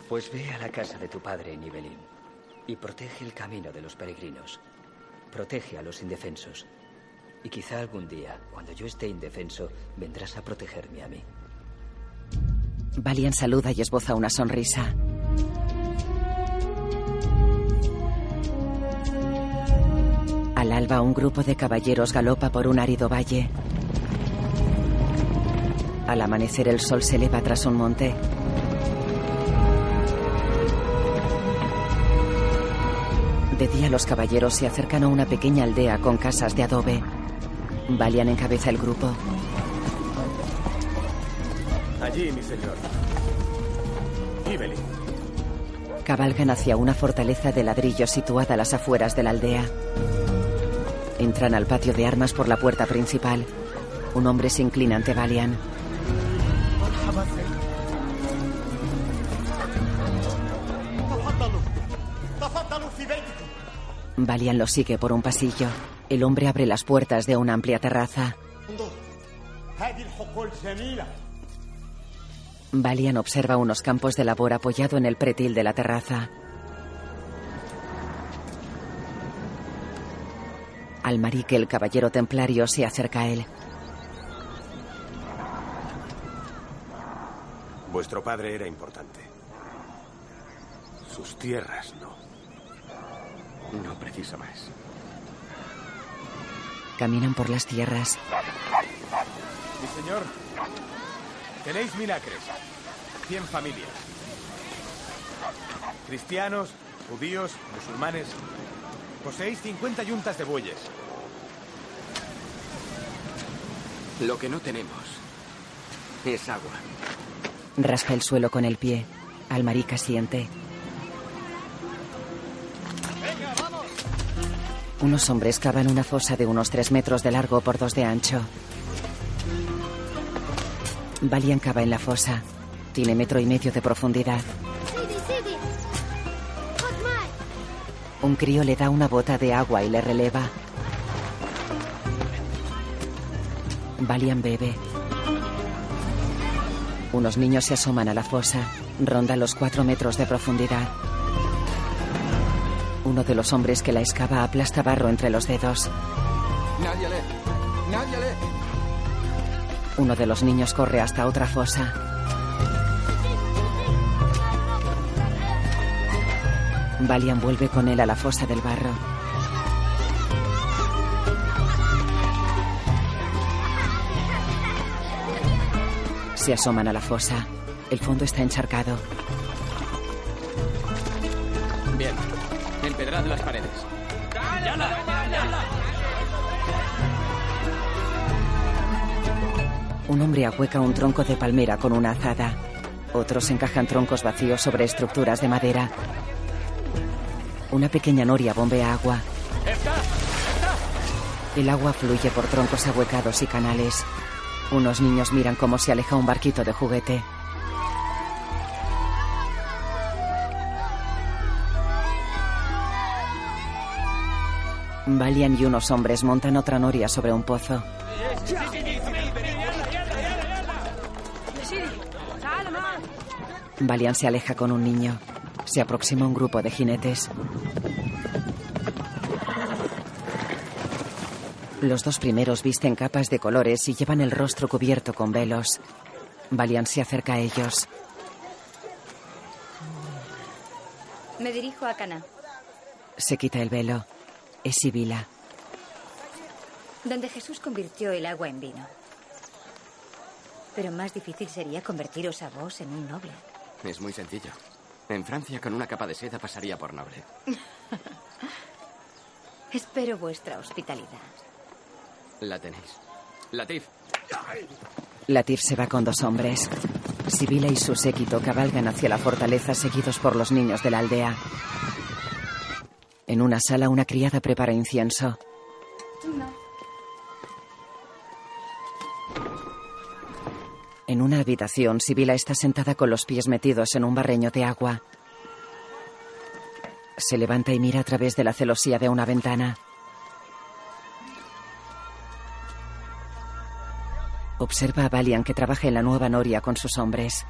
Pues ve a la casa de tu padre en Ibelín y protege el camino de los peregrinos. Protege a los indefensos. Y quizá algún día, cuando yo esté indefenso, vendrás a protegerme a mí. Valian saluda y esboza una sonrisa. Al alba, un grupo de caballeros galopa por un árido valle. Al amanecer, el sol se eleva tras un monte. De día, los caballeros se acercan a una pequeña aldea con casas de adobe. Valian encabeza el grupo. Allí, mi señor. Ibelin. Cabalgan hacia una fortaleza de ladrillo situada a las afueras de la aldea. Entran al patio de armas por la puerta principal. Un hombre se inclina ante Valian. Valian lo sigue por un pasillo. El hombre abre las puertas de una amplia terraza. Valian observa unos campos de labor apoyado en el pretil de la terraza. Almarique, el caballero templario, se acerca a él. Vuestro padre era importante. Sus tierras no. No preciso más. Caminan por las tierras. Mi señor, tenéis mil acres, cien familias. Cristianos, judíos, musulmanes. Poseéis 50 yuntas de bueyes. Lo que no tenemos es agua. Raspa el suelo con el pie. Almarica siente. Unos hombres cavan una fosa de unos tres metros de largo por dos de ancho. Valian cava en la fosa. Tiene metro y medio de profundidad. Un crío le da una bota de agua y le releva. Valian bebe. Unos niños se asoman a la fosa. Ronda los cuatro metros de profundidad. Uno de los hombres que la excava aplasta barro entre los dedos. Uno de los niños corre hasta otra fosa. Valian vuelve con él a la fosa del barro. Se asoman a la fosa. El fondo está encharcado. Bien. Empedrad las paredes. Un hombre ahueca un tronco de palmera con una azada. Otros encajan troncos vacíos sobre estructuras de madera. Una pequeña noria bombea agua. El agua fluye por troncos ahuecados y canales. Unos niños miran cómo se aleja un barquito de juguete. Valian y unos hombres montan otra noria sobre un pozo. Valian se aleja con un niño. Se aproxima un grupo de jinetes. Los dos primeros visten capas de colores y llevan el rostro cubierto con velos. Valian se acerca a ellos. Me dirijo a Cana, Se quita el velo. Es Sibila. donde Jesús convirtió el agua en vino. Pero más difícil sería convertiros a vos en un noble. Es muy sencillo. En Francia, con una capa de seda pasaría por noble. [laughs] Espero vuestra hospitalidad. La tenéis. Latif. Latif se va con dos hombres. Sibila y su séquito cabalgan hacia la fortaleza seguidos por los niños de la aldea. En una sala una criada prepara incienso. En una habitación, Sibila está sentada con los pies metidos en un barreño de agua. Se levanta y mira a través de la celosía de una ventana. Observa a Valian que trabaja en la nueva noria con sus hombres.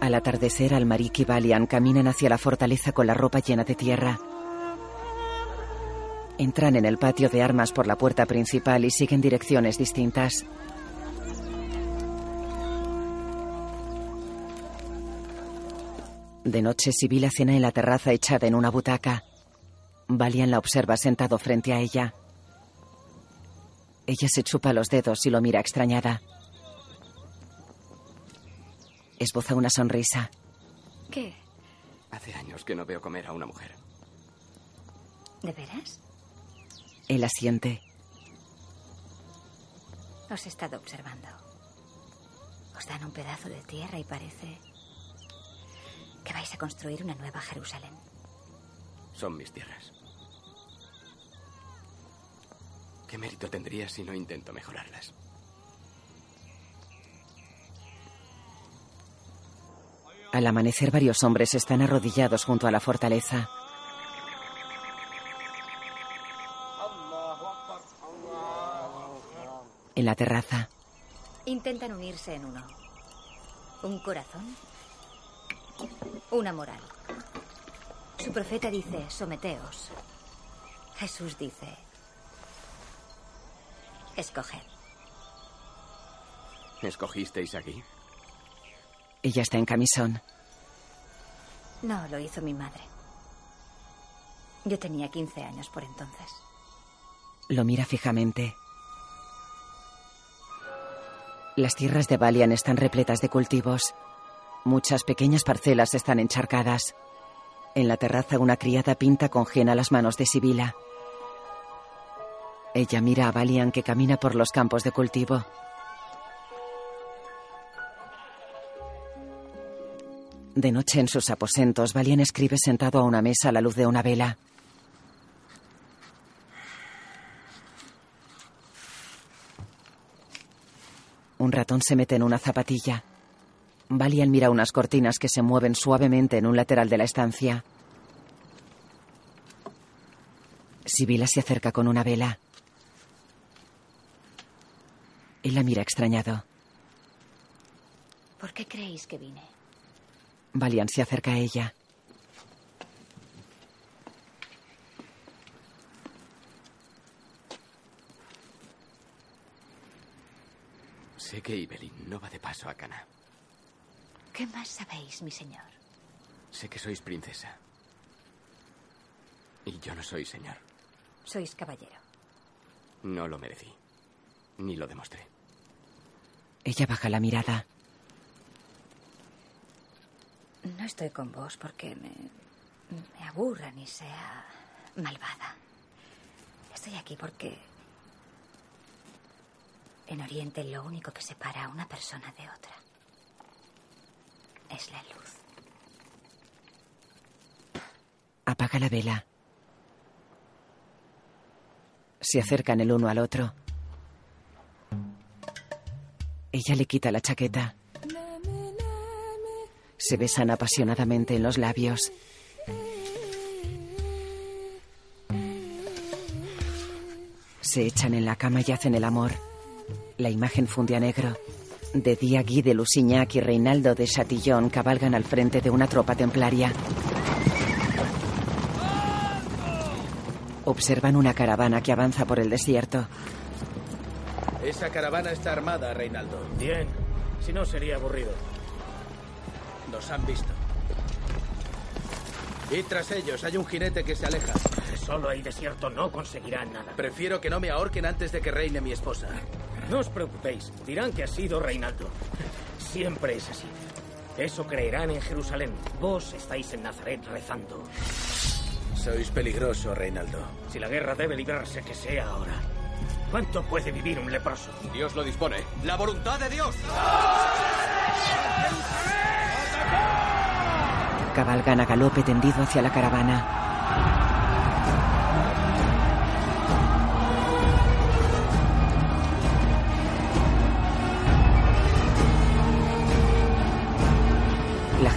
Al atardecer, Almarik y Valian caminan hacia la fortaleza con la ropa llena de tierra. Entran en el patio de armas por la puerta principal y siguen direcciones distintas. De noche, Sibila cena en la terraza echada en una butaca. Valian la observa sentado frente a ella. Ella se chupa los dedos y lo mira extrañada. Esboza una sonrisa. ¿Qué? Hace años que no veo comer a una mujer. ¿De veras? Él asiente. Os he estado observando. Os dan un pedazo de tierra y parece que vais a construir una nueva Jerusalén. Son mis tierras. ¿Qué mérito tendría si no intento mejorarlas? Al amanecer varios hombres están arrodillados junto a la fortaleza. En la terraza, Intentan unirse en uno. Un corazón, una moral. Su profeta dice, someteos. Jesús dice, escoged. ¿Escogisteis aquí? ella está en camisón. No, lo hizo mi madre. Yo tenía 15 años por entonces. Lo mira fijamente. Las tierras de Valian están repletas de cultivos. Muchas pequeñas parcelas están encharcadas. En la terraza una criada pinta con jena las manos de Sibila. Ella mira a Valian que camina por los campos de cultivo. De noche en sus aposentos, Valian escribe sentado a una mesa a la luz de una vela. Un ratón se mete en una zapatilla. Valian mira unas cortinas que se mueven suavemente en un lateral de la estancia. Sibila se acerca con una vela. Él la mira extrañado. ¿Por qué creéis que vine? Valian se acerca a ella. Sé que Ibelin no va de paso a Cana. ¿Qué más sabéis, mi señor? Sé que sois princesa. Y yo no soy señor. Sois caballero. No lo merecí. Ni lo demostré. Ella baja la mirada. No estoy con vos porque me, me aburra ni sea malvada. Estoy aquí porque en Oriente lo único que separa a una persona de otra es la luz. Apaga la vela. Se acercan el uno al otro. Ella le quita la chaqueta. Se besan apasionadamente en los labios. Se echan en la cama y hacen el amor. La imagen funde a negro. De día, Guy de Lusignac y Reinaldo de Chatillon cabalgan al frente de una tropa templaria. Observan una caravana que avanza por el desierto. Esa caravana está armada, Reinaldo. Bien. Si no, sería aburrido. Nos han visto. Y tras ellos hay un jinete que se aleja. Solo hay desierto, no conseguirán nada. Prefiero que no me ahorquen antes de que reine mi esposa. No os preocupéis, dirán que ha sido Reinaldo. Siempre es así. Eso creerán en Jerusalén. Vos estáis en Nazaret rezando. Sois peligroso, Reinaldo. Si la guerra debe librarse, que sea ahora. ¿Cuánto puede vivir un leproso? Dios lo dispone. ¡La voluntad de Dios! Cabalgan a galope tendido hacia la caravana.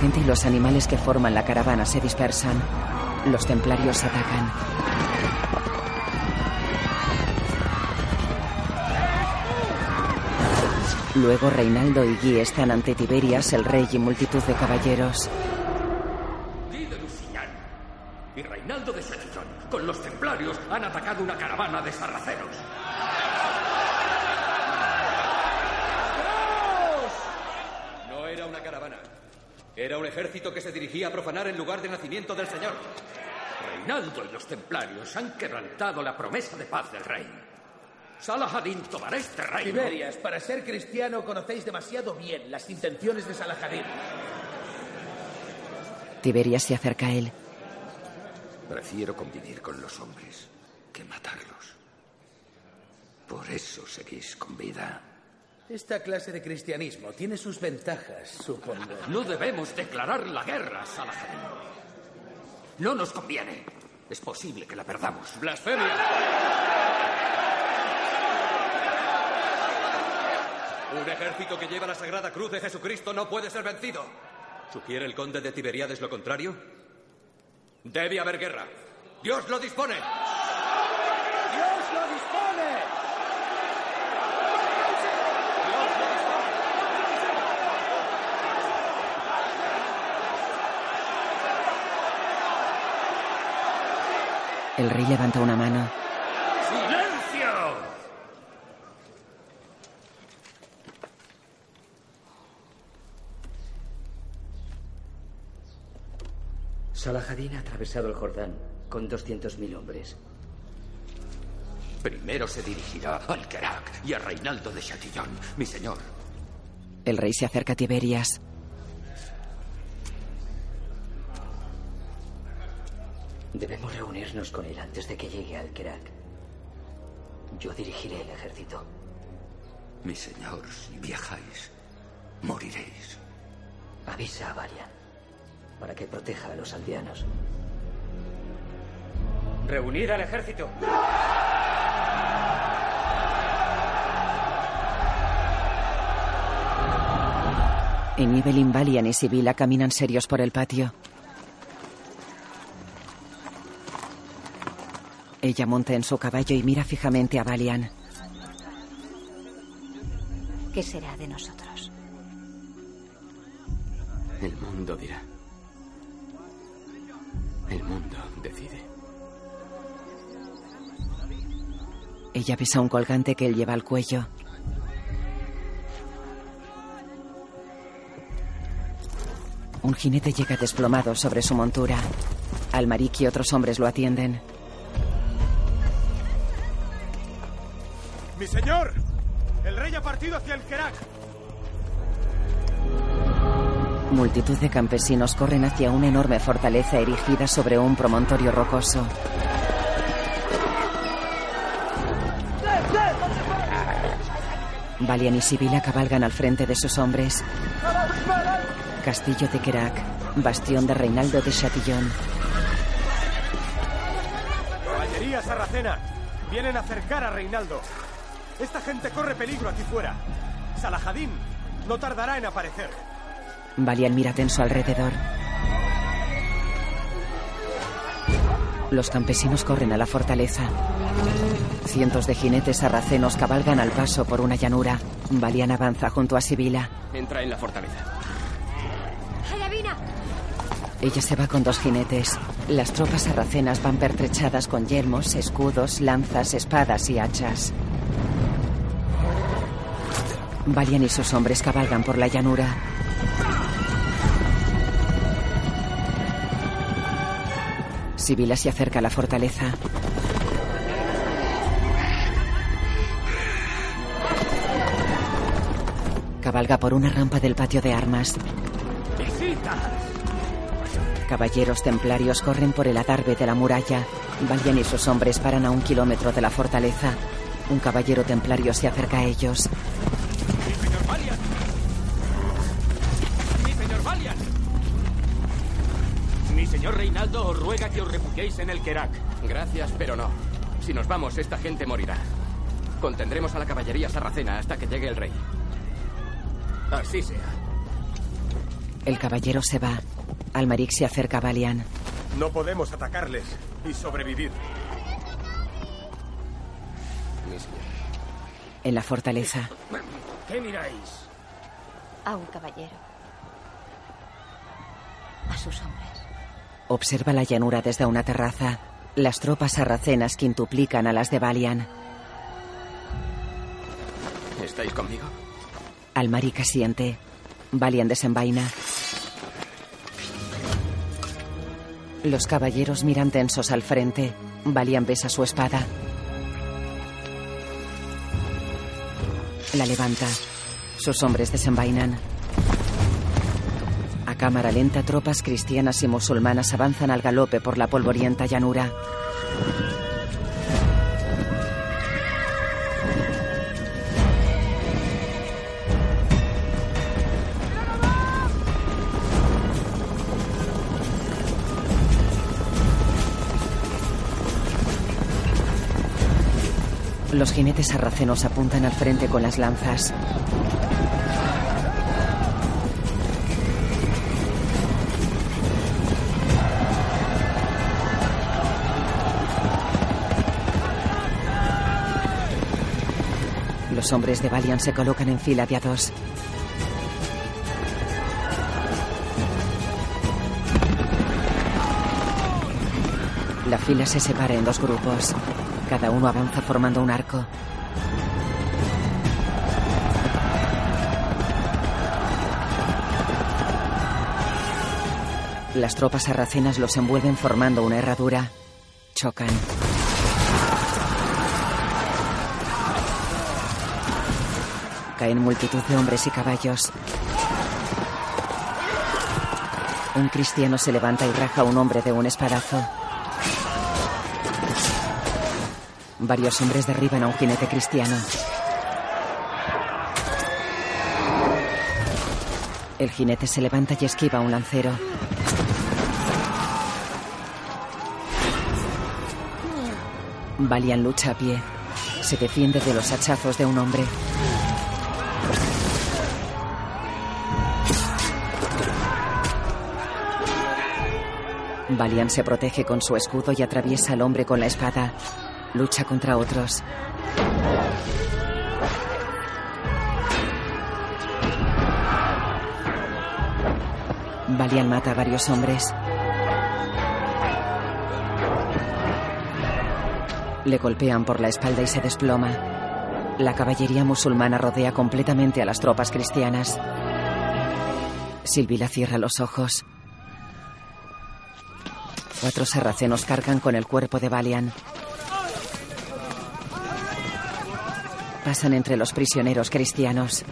Y los animales que forman la caravana se dispersan. Los templarios atacan. Luego Reinaldo y Guy están ante Tiberias, el rey y multitud de caballeros. Guy de Lusignan y Reinaldo de Chatillon, con los templarios, han atacado una caravana de sarraceros. No era una caravana. Era un ejército que se dirigía a profanar el lugar de nacimiento del Señor. Reinaldo y los templarios han quebrantado la promesa de paz del rey. Salahadin tomará este reino. Tiberias, para ser cristiano conocéis demasiado bien las intenciones de Salahadin. Tiberias se acerca a él. Prefiero convivir con los hombres que matarlos. Por eso seguís con vida. Esta clase de cristianismo tiene sus ventajas, supongo. No debemos declarar la guerra, Salahadin. No nos conviene. Es posible que la perdamos. ¡Blasfemia! Un ejército que lleva la sagrada cruz de Jesucristo no puede ser vencido. ¿Sugiere el conde de Tiberiades lo contrario? Debe haber guerra. ¡Dios lo dispone! ¡Dios lo dispone! El rey levanta una mano. ¡Silencio! Salahadin ha atravesado el Jordán con 200.000 hombres. Primero se dirigirá al Kerak y a Reinaldo de Chatillon, mi señor. El rey se acerca a Tiberias. Debemos reunirnos con él antes de que llegue al Kerak. Yo dirigiré el ejército. Mi señor, si viajáis, moriréis. Avisa a Varian para que proteja a los aldeanos. Reunid al ejército. En Ibelin, Valian y Sibila caminan serios por el patio. Ella monta en su caballo y mira fijamente a Valian. ¿Qué será de nosotros? El mundo dirá. El mundo decide. Ella besa un colgante que él lleva al cuello. Un jinete llega desplomado sobre su montura. Almarik y otros hombres lo atienden. ¡Mi señor! El rey ha partido hacia el Kerak. Multitud de campesinos corren hacia una enorme fortaleza erigida sobre un promontorio rocoso. Valian y Sibila cabalgan al frente de sus hombres. Castillo de Kerak, bastión de Reinaldo de Chatillon. Caballería sarracena. Vienen a acercar a Reinaldo. Esta gente corre peligro aquí fuera. Salahadin no tardará en aparecer. Valian mira tenso alrededor. Los campesinos corren a la fortaleza. Cientos de jinetes sarracenos cabalgan al paso por una llanura. Valian avanza junto a Sibila. Entra en la fortaleza. Ella se va con dos jinetes. Las tropas sarracenas van pertrechadas con yelmos, escudos, lanzas, espadas y hachas. Valian y sus hombres cabalgan por la llanura. Sibila se acerca a la fortaleza. Cabalga por una rampa del patio de armas. Caballeros templarios corren por el adarve de la muralla. Valian y sus hombres paran a un kilómetro de la fortaleza. Un caballero templario se acerca a ellos. Os ruega que os refugiéis en el Kerak. Gracias, pero no. Si nos vamos, esta gente morirá. Contendremos a la caballería sarracena hasta que llegue el rey. Así sea. El caballero se va. Almaric se acerca a Valian. No podemos atacarles y sobrevivir. En la fortaleza, ¿Qué miráis? A un caballero. A sus hombres. Observa la llanura desde una terraza. Las tropas sarracenas quintuplican a las de Valian. ¿Estáis conmigo? Almaric asiente. Valian desenvaina. Los caballeros miran tensos al frente. Valian besa su espada. La levanta. Sus hombres desenvainan. A cámara lenta, tropas cristianas y musulmanas avanzan al galope por la polvorienta llanura. Los jinetes sarracenos apuntan al frente con las lanzas. Los hombres de Valiant se colocan en fila de a dos. La fila se separa en dos grupos. Cada uno avanza formando un arco. Las tropas sarracenas los envuelven formando una herradura. Chocan. Caen multitud de hombres y caballos. Un cristiano se levanta y raja a un hombre de un espadazo. Varios hombres derriban a un jinete cristiano. El jinete se levanta y esquiva a un lancero. Valian lucha a pie. Se defiende de los hachazos de un hombre. Valian se protege con su escudo y atraviesa al hombre con la espada. Lucha contra otros. Valian mata a varios hombres. Le golpean por la espalda y se desploma. La caballería musulmana rodea completamente a las tropas cristianas. Silvila cierra los ojos. Cuatro sarracenos cargan con el cuerpo de Valian. Pasan entre los prisioneros cristianos.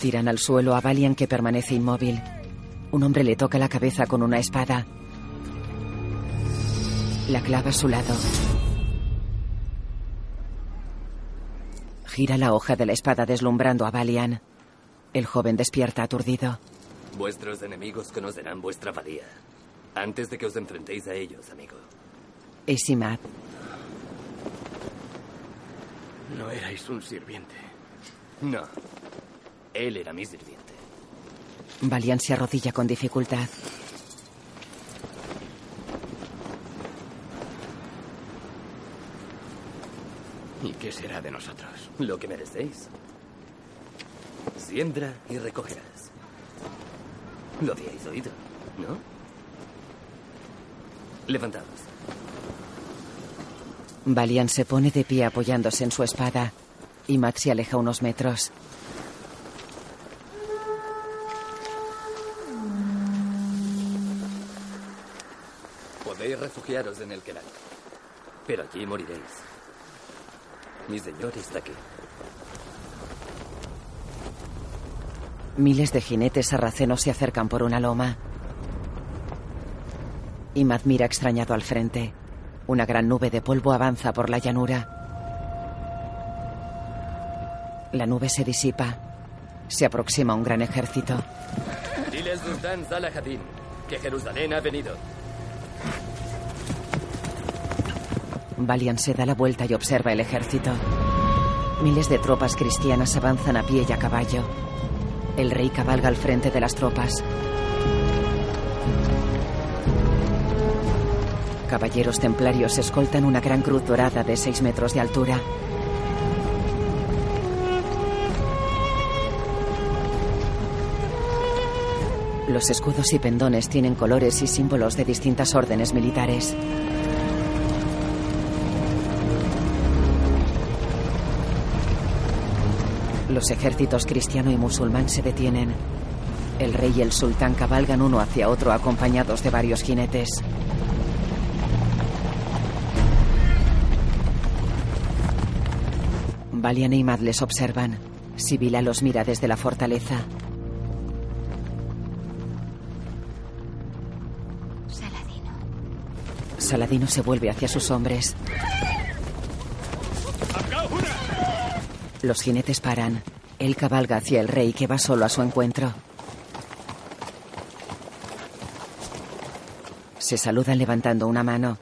Tiran al suelo a Valian que permanece inmóvil. Un hombre le toca la cabeza con una espada. La clava a su lado. Gira la hoja de la espada deslumbrando a Valian. El joven despierta aturdido. Vuestros enemigos conocerán vuestra valía. Antes de que os enfrentéis a ellos, amigo. Esimat. No erais un sirviente. No. Él era mi sirviente. Valiant se arrodilla con dificultad. ¿Y qué será de nosotros? Lo que merecéis. Siembra y recogerás. Lo habíais oído, ¿no? Levantaos. Valiant se pone de pie apoyándose en su espada. Y Matt se aleja unos metros. Podéis refugiaros en el Kerak. Pero allí moriréis. Mi señor está aquí. Miles de jinetes sarracenos se acercan por una loma. Y Matt mira extrañado al frente. Una gran nube de polvo avanza por la llanura. La nube se disipa. Se aproxima un gran ejército. Dile al sultán Salahadin que Jerusalén ha venido. Valiant se da la vuelta y observa el ejército. Miles de tropas cristianas avanzan a pie y a caballo. El rey cabalga al frente de las tropas. Caballeros templarios escoltan una gran cruz dorada de 6 metros de altura. Los escudos y pendones tienen colores y símbolos de distintas órdenes militares. Los ejércitos cristiano y musulmán se detienen. El rey y el sultán cabalgan uno hacia otro acompañados de varios jinetes. Valian y Mad les observan. Sibila los mira desde la fortaleza. Saladino. Saladino se vuelve hacia sus hombres. Los jinetes paran. Él cabalga hacia el rey que va solo a su encuentro. Se saludan levantando una mano.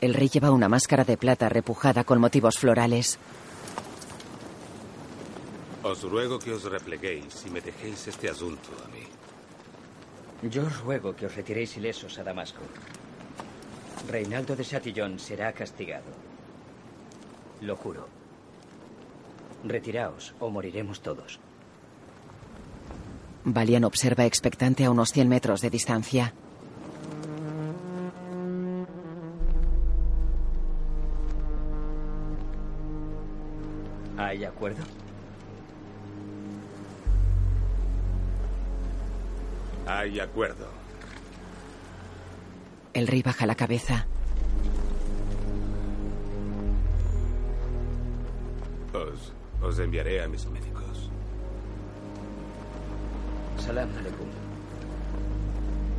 El rey lleva una máscara de plata repujada con motivos florales. Os ruego que os repleguéis y me dejéis este asunto a mí. Yo os ruego que os retiréis ilesos a Damasco. Reinaldo de Chatillon será castigado. Lo juro. Retiraos o moriremos todos. Valian observa expectante a unos 100 metros de distancia. ¿Hay acuerdo? Hay acuerdo. El rey baja la cabeza. Os, os enviaré a mis médicos. Salam aleikum.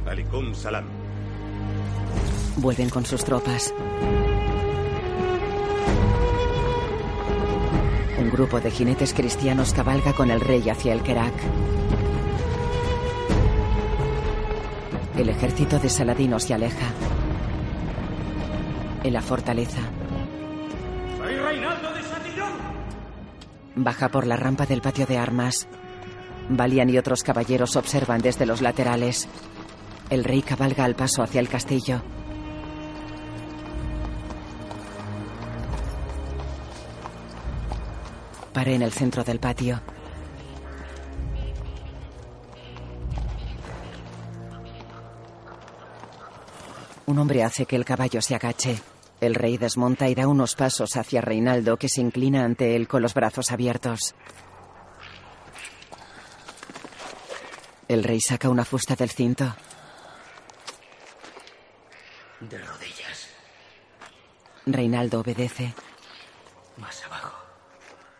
Alikum salam. Vuelven con sus tropas. Un grupo de jinetes cristianos cabalga con el rey hacia el Kerak. El ejército de Saladino se aleja. En la fortaleza, ¡Soy Reinaldo! Baja por la rampa del patio de armas. Valian y otros caballeros observan desde los laterales. El rey cabalga al paso hacia el castillo. Para en el centro del patio. Un hombre hace que el caballo se agache. El rey desmonta y da unos pasos hacia Reinaldo, que se inclina ante él con los brazos abiertos. El rey saca una fusta del cinto. De rodillas. Reinaldo obedece. Más abajo.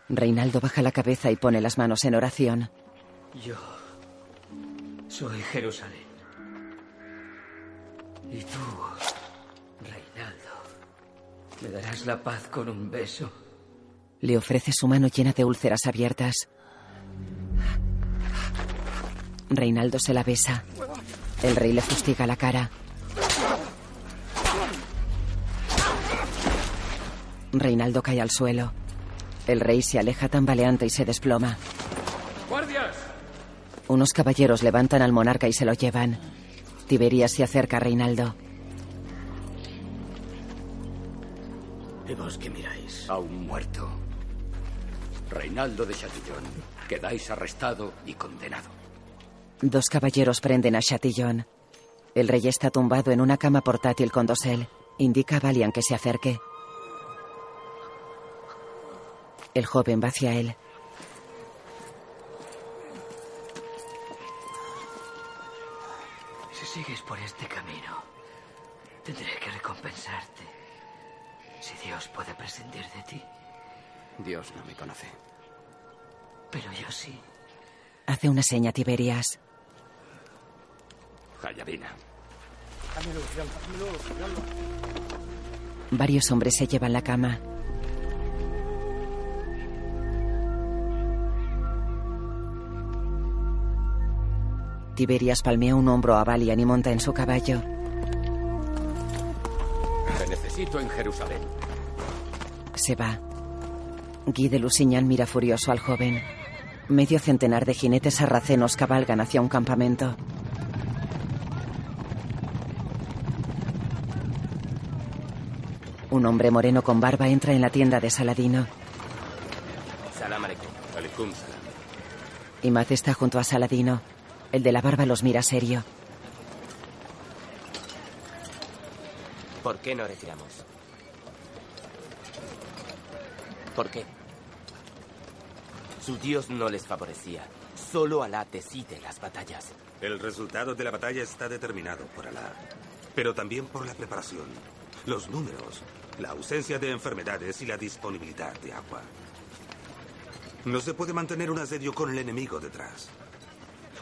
Reinaldo baja la cabeza y pone las manos en oración. Yo soy Jerusalén. Y tú, me darás la paz con un beso. Le ofrece su mano llena de úlceras abiertas. Reinaldo se la besa. El rey le fustiga la cara. Reinaldo cae al suelo. El rey se aleja tambaleante y se desploma. ¡Guardias! Unos caballeros levantan al monarca y se lo llevan. Tiberias se acerca a Reinaldo. ¿Y vos qué miráis? A un muerto. Reinaldo de Chatillon. Quedáis arrestado y condenado. Dos caballeros prenden a Chatillon. El rey está tumbado en una cama portátil con dosel. Indica a Valian que se acerque. El joven va hacia él. Si sigues por este camino, tendré que recompensarte. Si Dios puede prescindir de ti. Dios no me conoce. Pero yo sí. Hace una seña a Tiberias. Hayabina. Varios hombres se llevan la cama. Tiberias palmea un hombro a Valian y monta en su caballo. Necesito en Jerusalén. Se va. Guy de Lusignan mira furioso al joven. Medio centenar de jinetes sarracenos cabalgan hacia un campamento. Un hombre moreno con barba entra en la tienda de Saladino. Salam aleikum. Aleikum salam. Imad está junto a Saladino. El de la barba los mira serio. ¿Por qué no retiramos? ¿Por qué? Su Dios no les favorecía. Solo Alá decide las batallas. El resultado de la batalla está determinado por Alá, pero también por la preparación, los números, la ausencia de enfermedades y la disponibilidad de agua. No se puede mantener un asedio con el enemigo detrás.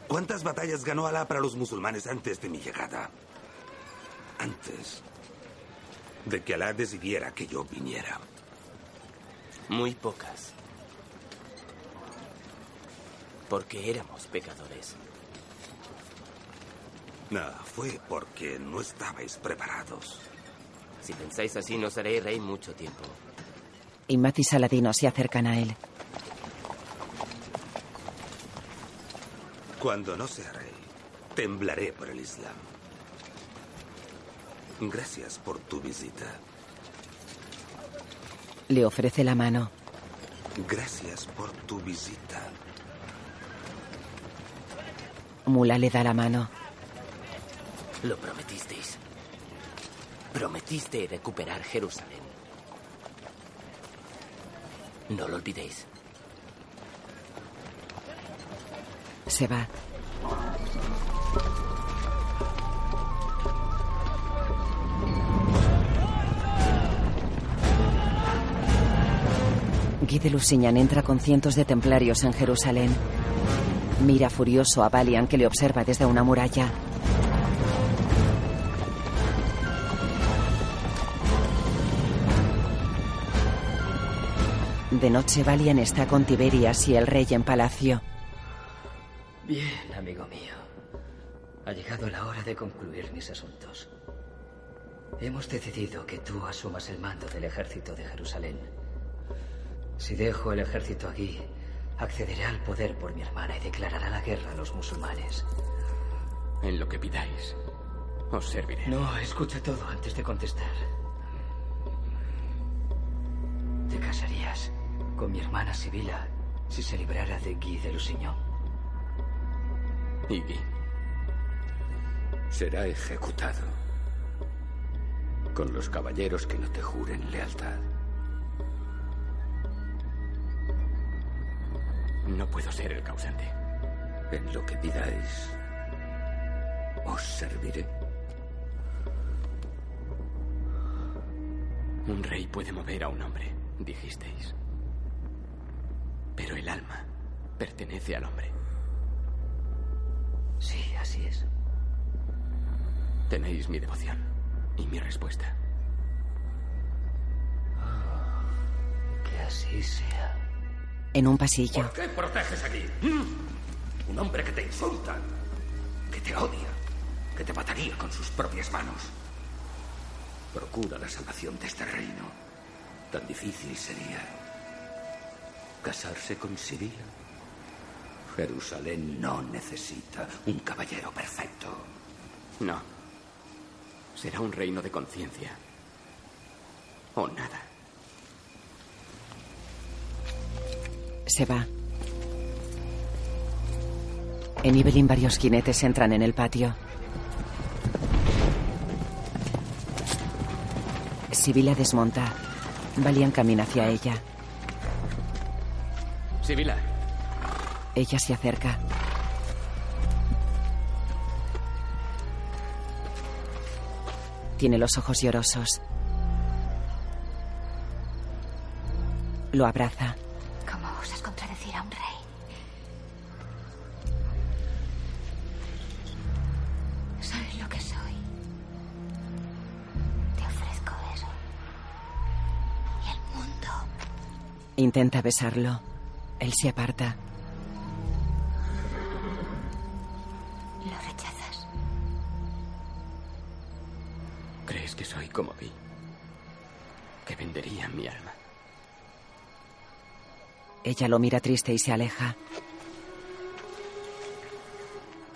¿Cuántas batallas ganó Alá para los musulmanes antes de mi llegada? Antes de que Alá decidiera que yo viniera. Muy pocas. Porque éramos pecadores. No, fue porque no estabais preparados. Si pensáis así, no seré rey mucho tiempo. Imad y Saladino se acercan a él. Cuando no sea rey, temblaré por el Islam. Gracias por tu visita. Le ofrece la mano. Gracias por tu visita. Mula le da la mano. Lo prometisteis. Prometiste recuperar Jerusalén. No lo olvidéis. Se va. Guy de Lusignan entra con cientos de templarios en Jerusalén. Mira furioso a Valian que le observa desde una muralla. De noche Valian está con Tiberias y el rey en palacio. Bien, amigo mío. Ha llegado la hora de concluir mis asuntos. Hemos decidido que tú asumas el mando del ejército de Jerusalén. Si dejo el ejército aquí, accederé al poder por mi hermana y declarará la guerra a los musulmanes. En lo que pidáis, os serviré. No, escucha todo antes de contestar. Te casarías con mi hermana Sibila si se librara de Guy de Lusignan. Y Guy será ejecutado con los caballeros que no te juren lealtad. No puedo ser el causante. En lo que pidáis, os serviré. Un rey puede mover a un hombre, dijisteis. Pero el alma pertenece al hombre. Sí, así es. Tenéis mi devoción y mi respuesta. Que así sea. En un pasillo. ¿Por qué proteges aquí? Un hombre que te insulta, que te odia, que te mataría con sus propias manos. Procura la salvación de este reino. Tan difícil sería casarse con Sibila. Jerusalén no necesita un caballero perfecto. No. Será un reino de conciencia. O nada. Se va. En Ibelin varios jinetes entran en el patio. Sibila desmonta. Valian camina hacia ella. Sibila. Ella se acerca. Tiene los ojos llorosos. Lo abraza. Intenta besarlo. Él se aparta. Lo rechazas. ¿Crees que soy como vi? Que vendería mi alma. Ella lo mira triste y se aleja.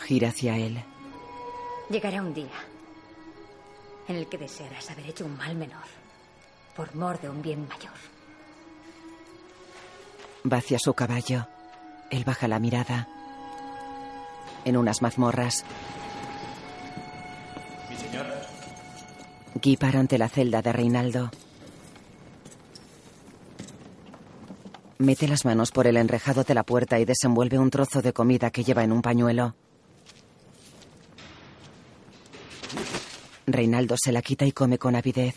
Gira hacia él. Llegará un día en el que desearás haber hecho un mal menor por mor de un bien mayor. Va hacia su caballo. Él baja la mirada. En unas mazmorras, Mi señor. Guy para ante la celda de Reinaldo. Mete las manos por el enrejado de la puerta y desenvuelve un trozo de comida que lleva en un pañuelo. Reinaldo se la quita y come con avidez.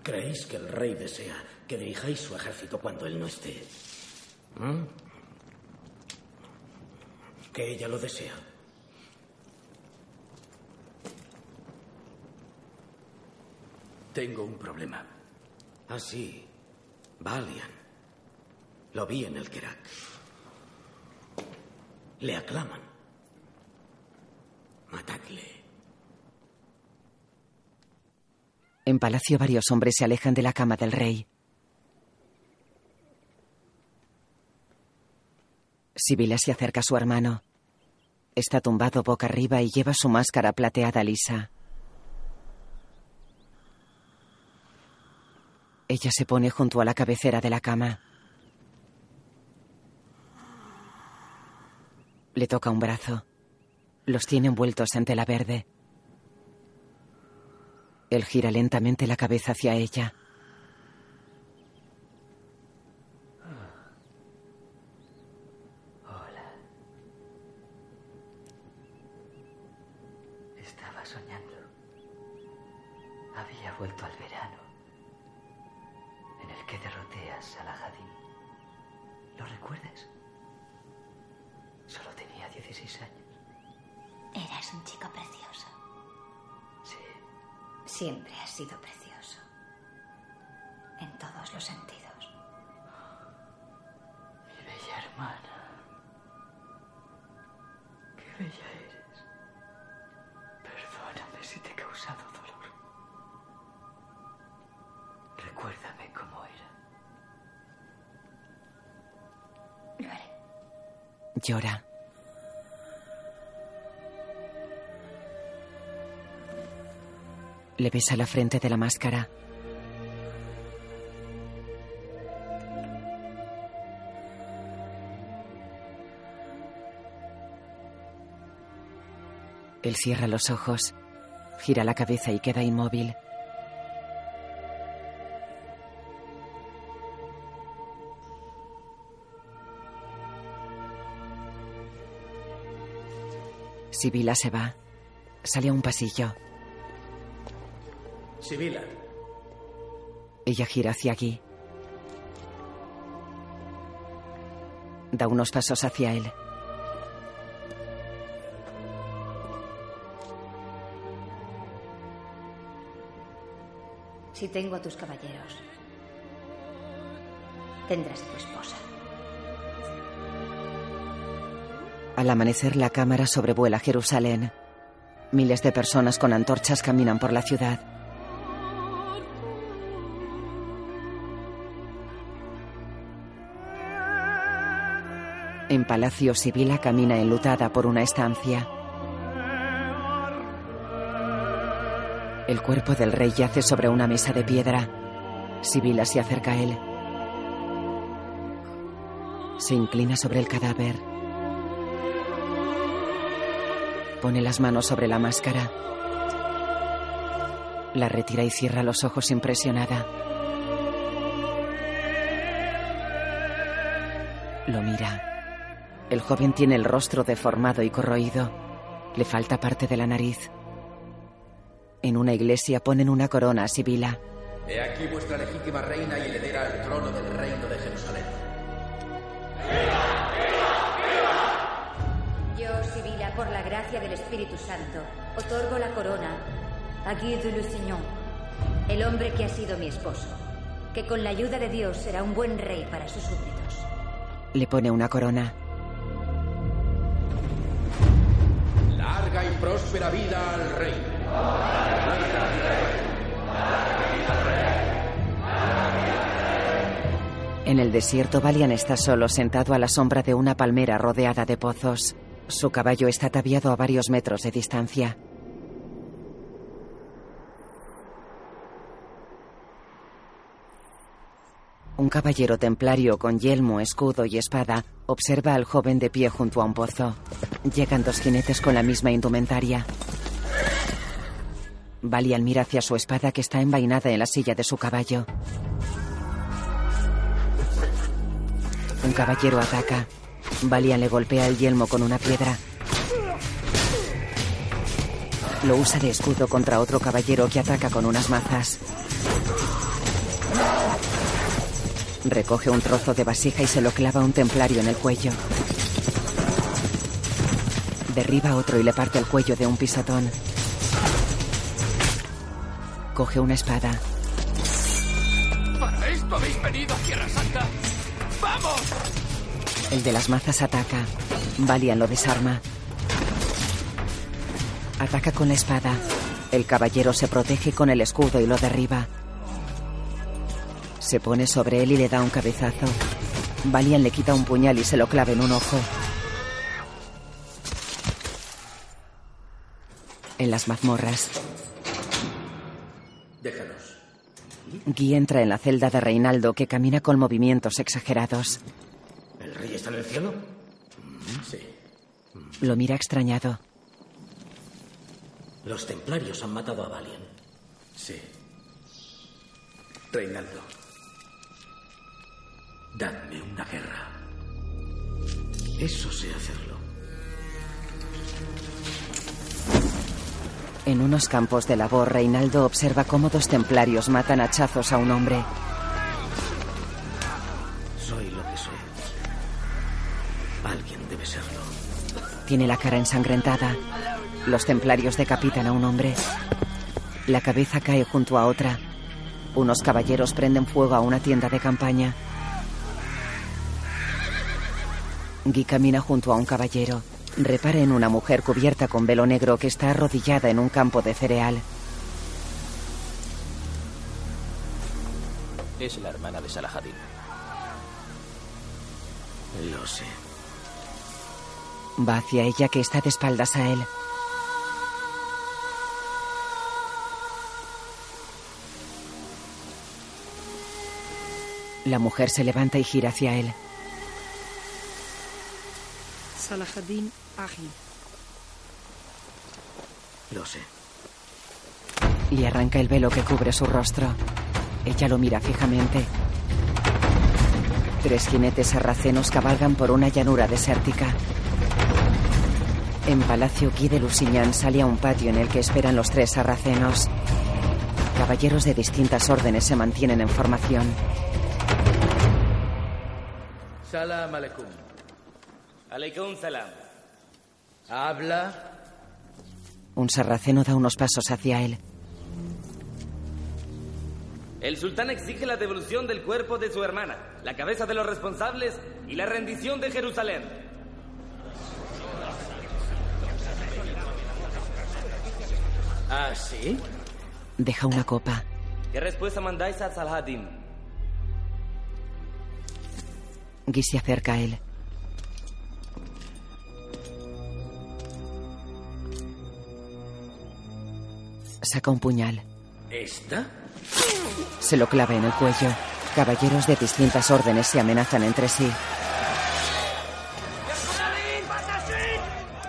¿Creéis que el rey desea que dirijáis su ejército cuando él no esté? ¿Mm? Que ella lo desea. Tengo un problema. Ah, sí. Valian. Lo vi en el Kerak. Le aclaman. Matadle. En palacio varios hombres se alejan de la cama del rey. Sibila se acerca a su hermano. Está tumbado boca arriba y lleva su máscara plateada lisa. Ella se pone junto a la cabecera de la cama. Le toca un brazo. Los tiene envueltos en tela verde. Él gira lentamente la cabeza hacia ella. Siempre has sido. Besa la frente de la máscara. Él cierra los ojos, gira la cabeza y queda inmóvil. Sibila se va. Sale a un pasillo. Sibila, Ella gira hacia aquí. Da unos pasos hacia él. Si tengo a tus caballeros, tendrás a tu esposa. Al amanecer la cámara sobrevuela Jerusalén. Miles de personas con antorchas caminan por la ciudad. En palacio, Sibila camina enlutada por una estancia. El cuerpo del rey yace sobre una mesa de piedra. Sibila se acerca a él. Se inclina sobre el cadáver. Pone las manos sobre la máscara. La retira y cierra los ojos impresionada. Lo mira. El joven tiene el rostro deformado y corroído. Le falta parte de la nariz. En una iglesia ponen una corona a Sibila. He aquí vuestra legítima reina y heredera al trono del reino de Jerusalén. Yo, Sibila, por la gracia del Espíritu Santo, otorgo la corona a Guy de Lusignan, el hombre que ha sido mi esposo, que con la ayuda de Dios será un buen rey para sus súbditos. Le pone una corona. Próspera vida al rey. En el desierto, Valian está solo, sentado a la sombra de una palmera rodeada de pozos. Su caballo está ataviado a varios metros de distancia. Caballero templario con yelmo, escudo y espada observa al joven de pie junto a un pozo. Llegan dos jinetes con la misma indumentaria. Valian mira hacia su espada que está envainada en la silla de su caballo. Un caballero ataca. Valian le golpea el yelmo con una piedra. Lo usa de escudo contra otro caballero que ataca con unas mazas. Recoge un trozo de vasija y se lo clava a un templario en el cuello. Derriba otro y le parte el cuello de un pisotón. Coge una espada. ¿Para esto habéis venido a Tierra Santa? ¡Vamos! El de las mazas ataca. Valian lo desarma. Ataca con la espada. El caballero se protege con el escudo y lo derriba. Se pone sobre él y le da un cabezazo. Valian le quita un puñal y se lo clava en un ojo. En las mazmorras, Déjanos. Guy entra en la celda de Reinaldo que camina con movimientos exagerados. ¿El rey está en el cielo? Sí. Lo mira extrañado. Los templarios han matado a Valian. Sí. Reinaldo. Dadme una guerra. Eso sé hacerlo. En unos campos de labor, Reinaldo observa cómo dos templarios matan a hachazos a un hombre. Soy lo que soy. Alguien debe serlo. Tiene la cara ensangrentada. Los templarios decapitan a un hombre. La cabeza cae junto a otra. Unos caballeros prenden fuego a una tienda de campaña. Guy camina junto a un caballero. Repara en una mujer cubierta con velo negro que está arrodillada en un campo de cereal. Es la hermana de Salahadin. Lo sé. Va hacia ella que está de espaldas a él. La mujer se levanta y gira hacia él. Salahadin Agi. Lo sé. Le arranca el velo que cubre su rostro. Ella lo mira fijamente. Tres jinetes sarracenos cabalgan por una llanura desértica. En Palacio Guy de Lusignan sale a un patio en el que esperan los tres sarracenos. Caballeros de distintas órdenes se mantienen en formación. Salam aleikum. Aleikum salam. Habla. Un sarraceno da unos pasos hacia él. El sultán exige la devolución del cuerpo de su hermana, la cabeza de los responsables y la rendición de Jerusalén. ¿Ah, sí? Deja una copa. ¿Qué respuesta mandáis a Salahadin? Guy se acerca a él. Saca un puñal. ¿Esta? Se lo clava en el cuello. Caballeros de distintas órdenes se amenazan entre sí.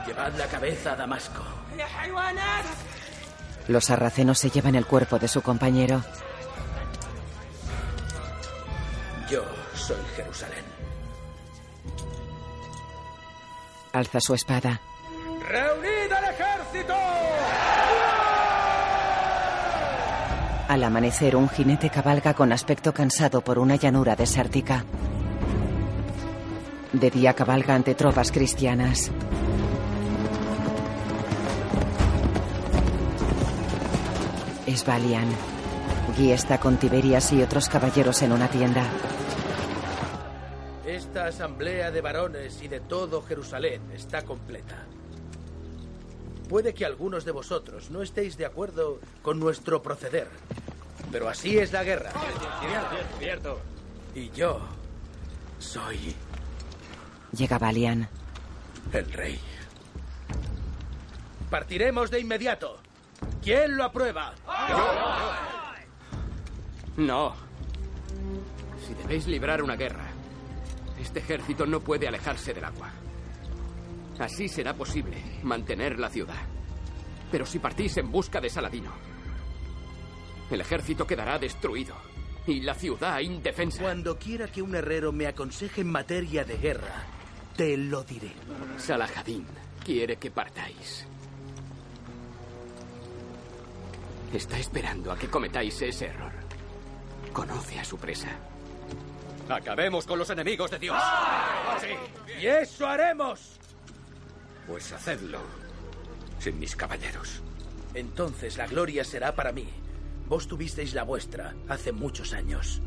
Llevad la cabeza a Damasco. Los sarracenos se llevan el cuerpo de su compañero. Yo soy Jerusalén. Alza su espada. ¡Reunid al ejército! Al amanecer, un jinete cabalga con aspecto cansado por una llanura desértica. De día cabalga ante tropas cristianas. Es Valian. Guy está con Tiberias y otros caballeros en una tienda. Esta asamblea de varones y de todo Jerusalén está completa. Puede que algunos de vosotros no estéis de acuerdo con nuestro proceder, pero así es la guerra. Cierto. Y yo soy Llega Valian. el rey. Partiremos de inmediato. ¿Quién lo aprueba? No. Si debéis librar una guerra, este ejército no puede alejarse del agua. Así será posible mantener la ciudad. Pero si partís en busca de Saladino, el ejército quedará destruido y la ciudad indefensa. Cuando quiera que un herrero me aconseje en materia de guerra, te lo diré. Salahadin quiere que partáis. Está esperando a que cometáis ese error. Conoce a su presa. Acabemos con los enemigos de Dios. Sí. ¡Y eso haremos! Pues hacedlo. Sin mis caballeros. Entonces la gloria será para mí. Vos tuvisteis la vuestra hace muchos años.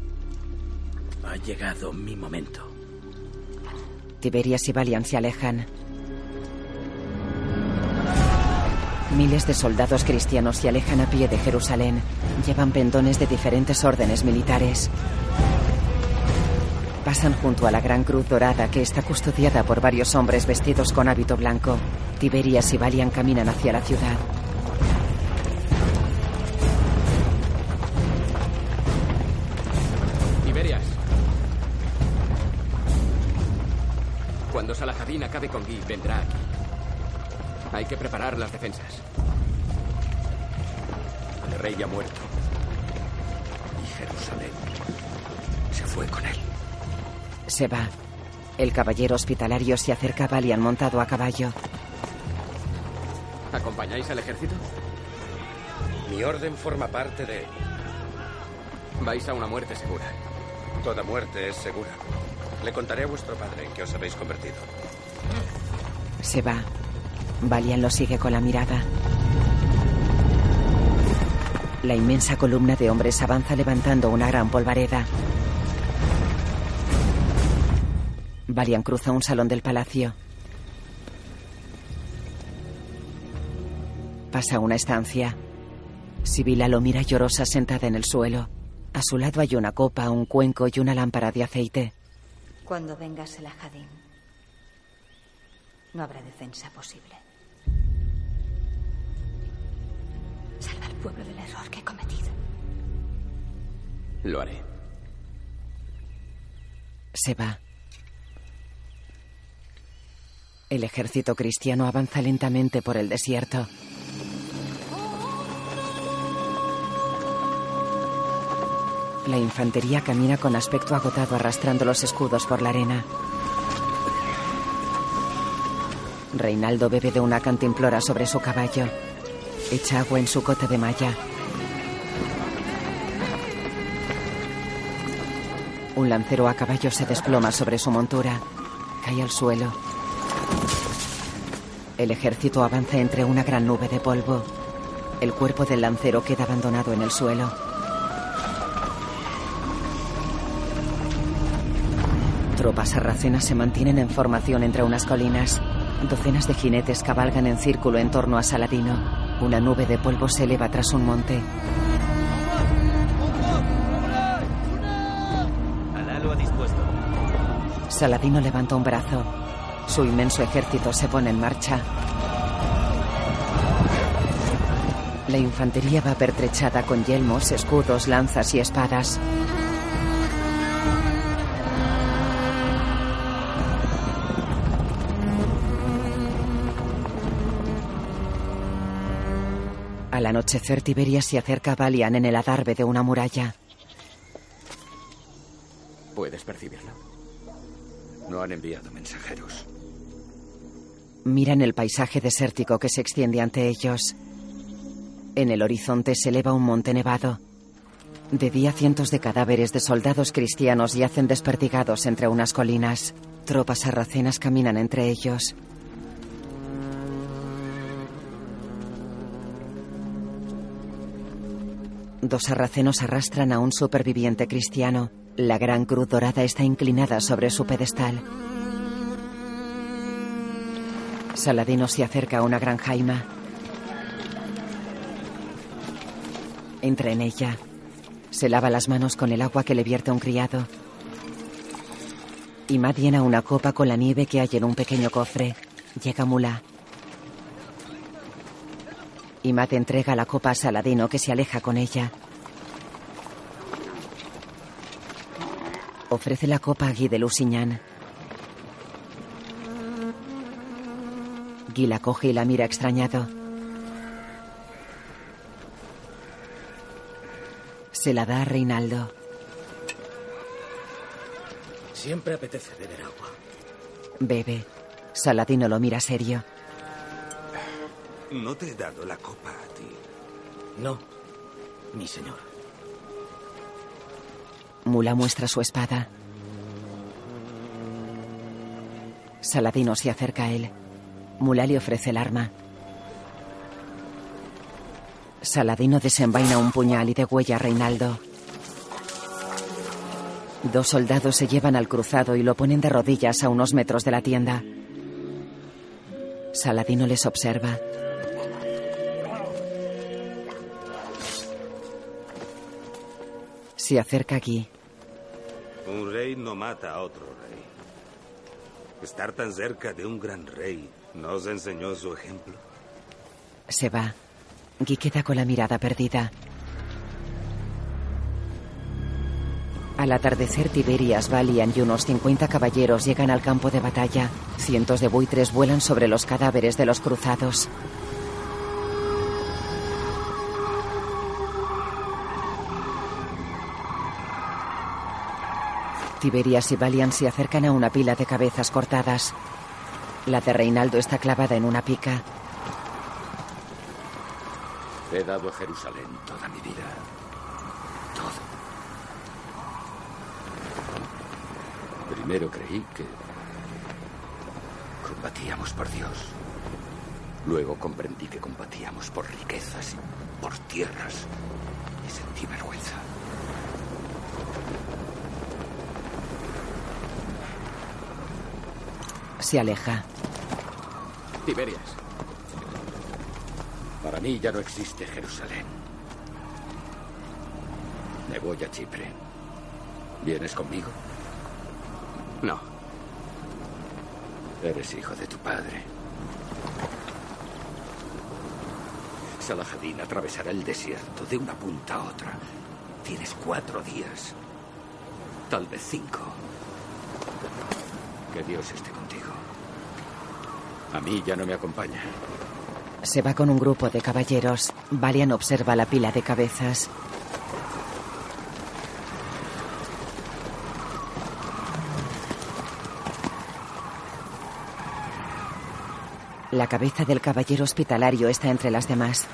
Ha llegado mi momento. Tiberias y Valian se alejan. Miles de soldados cristianos se alejan a pie de Jerusalén. Llevan pendones de diferentes órdenes militares. Pasan junto a la gran cruz dorada que está custodiada por varios hombres vestidos con hábito blanco. Tiberias y Valian caminan hacia la ciudad. Tiberias. Cuando Salahadin acabe con Guy, vendrá aquí. Hay que preparar las defensas. El rey ha muerto. Y Jerusalén se fue con él. Se va. El caballero hospitalario se acerca a Valian montado a caballo. ¿Acompañáis al ejército? Mi orden forma parte de... Vais a una muerte segura. Toda muerte es segura. Le contaré a vuestro padre en qué os habéis convertido. Se va. Valian lo sigue con la mirada. La inmensa columna de hombres avanza levantando una gran polvareda. Valian cruza un salón del palacio. Pasa a una estancia. Sibila lo mira llorosa sentada en el suelo. A su lado hay una copa, un cuenco y una lámpara de aceite. Cuando venga Selahadin, no habrá defensa posible. Salva al pueblo del error que he cometido. Lo haré. Se va. El ejército cristiano avanza lentamente por el desierto. La infantería camina con aspecto agotado arrastrando los escudos por la arena. Reinaldo bebe de una cantimplora sobre su caballo. Echa agua en su cota de malla. Un lancero a caballo se desploma sobre su montura. Cae al suelo. El ejército avanza entre una gran nube de polvo. El cuerpo del lancero queda abandonado en el suelo. Tropas sarracenas se mantienen en formación entre unas colinas. Docenas de jinetes cabalgan en círculo en torno a Saladino. Una nube de polvo se eleva tras un monte. Saladino levanta un brazo. Su inmenso ejército se pone en marcha. La infantería va pertrechada con yelmos, escudos, lanzas y espadas. Al anochecer, Tiberia se acerca a Valian en el adarve de una muralla. ¿Puedes percibirlo? No han enviado mensajeros. Miran el paisaje desértico que se extiende ante ellos. En el horizonte se eleva un monte nevado. De día cientos de cadáveres de soldados cristianos yacen desperdigados entre unas colinas. Tropas sarracenas caminan entre ellos. Dos sarracenos arrastran a un superviviente cristiano. La gran cruz dorada está inclinada sobre su pedestal. Saladino se acerca a una gran jaima. Entra en ella. Se lava las manos con el agua que le vierte un criado. Imad llena una copa con la nieve que hay en un pequeño cofre. Llega Mula. Imad entrega la copa a Saladino que se aleja con ella. Ofrece la copa a Guy de Lusignan. Guy la coge y la mira extrañado. Se la da a Reinaldo. Siempre apetece beber agua. Bebe. Saladino lo mira serio. No te he dado la copa a ti. No, mi señor. Mula muestra su espada. Saladino se acerca a él. Mula le ofrece el arma. Saladino desenvaina un puñal y degüella a Reinaldo. Dos soldados se llevan al cruzado y lo ponen de rodillas a unos metros de la tienda. Saladino les observa. Se acerca aquí. Un rey no mata a otro rey. Estar tan cerca de un gran rey nos enseñó su ejemplo. Se va. Guy queda con la mirada perdida. Al atardecer, Tiberias, Valian y unos 50 caballeros llegan al campo de batalla. Cientos de buitres vuelan sobre los cadáveres de los cruzados. Tiberias y Valian se acercan a una pila de cabezas cortadas. La de Reinaldo está clavada en una pica. He dado a Jerusalén toda mi vida. Todo. Primero creí que combatíamos por Dios. Luego comprendí que combatíamos por riquezas y por tierras. Y sentí vergüenza. Se aleja. Tiberias. Para mí ya no existe Jerusalén. Me voy a Chipre. ¿Vienes conmigo? No. Eres hijo de tu padre. Salahadin atravesará el desierto de una punta a otra. Tienes cuatro días. Tal vez cinco. Que Dios esté contigo. A mí ya no me acompaña. Se va con un grupo de caballeros. Valian observa la pila de cabezas. La cabeza del caballero hospitalario está entre las demás.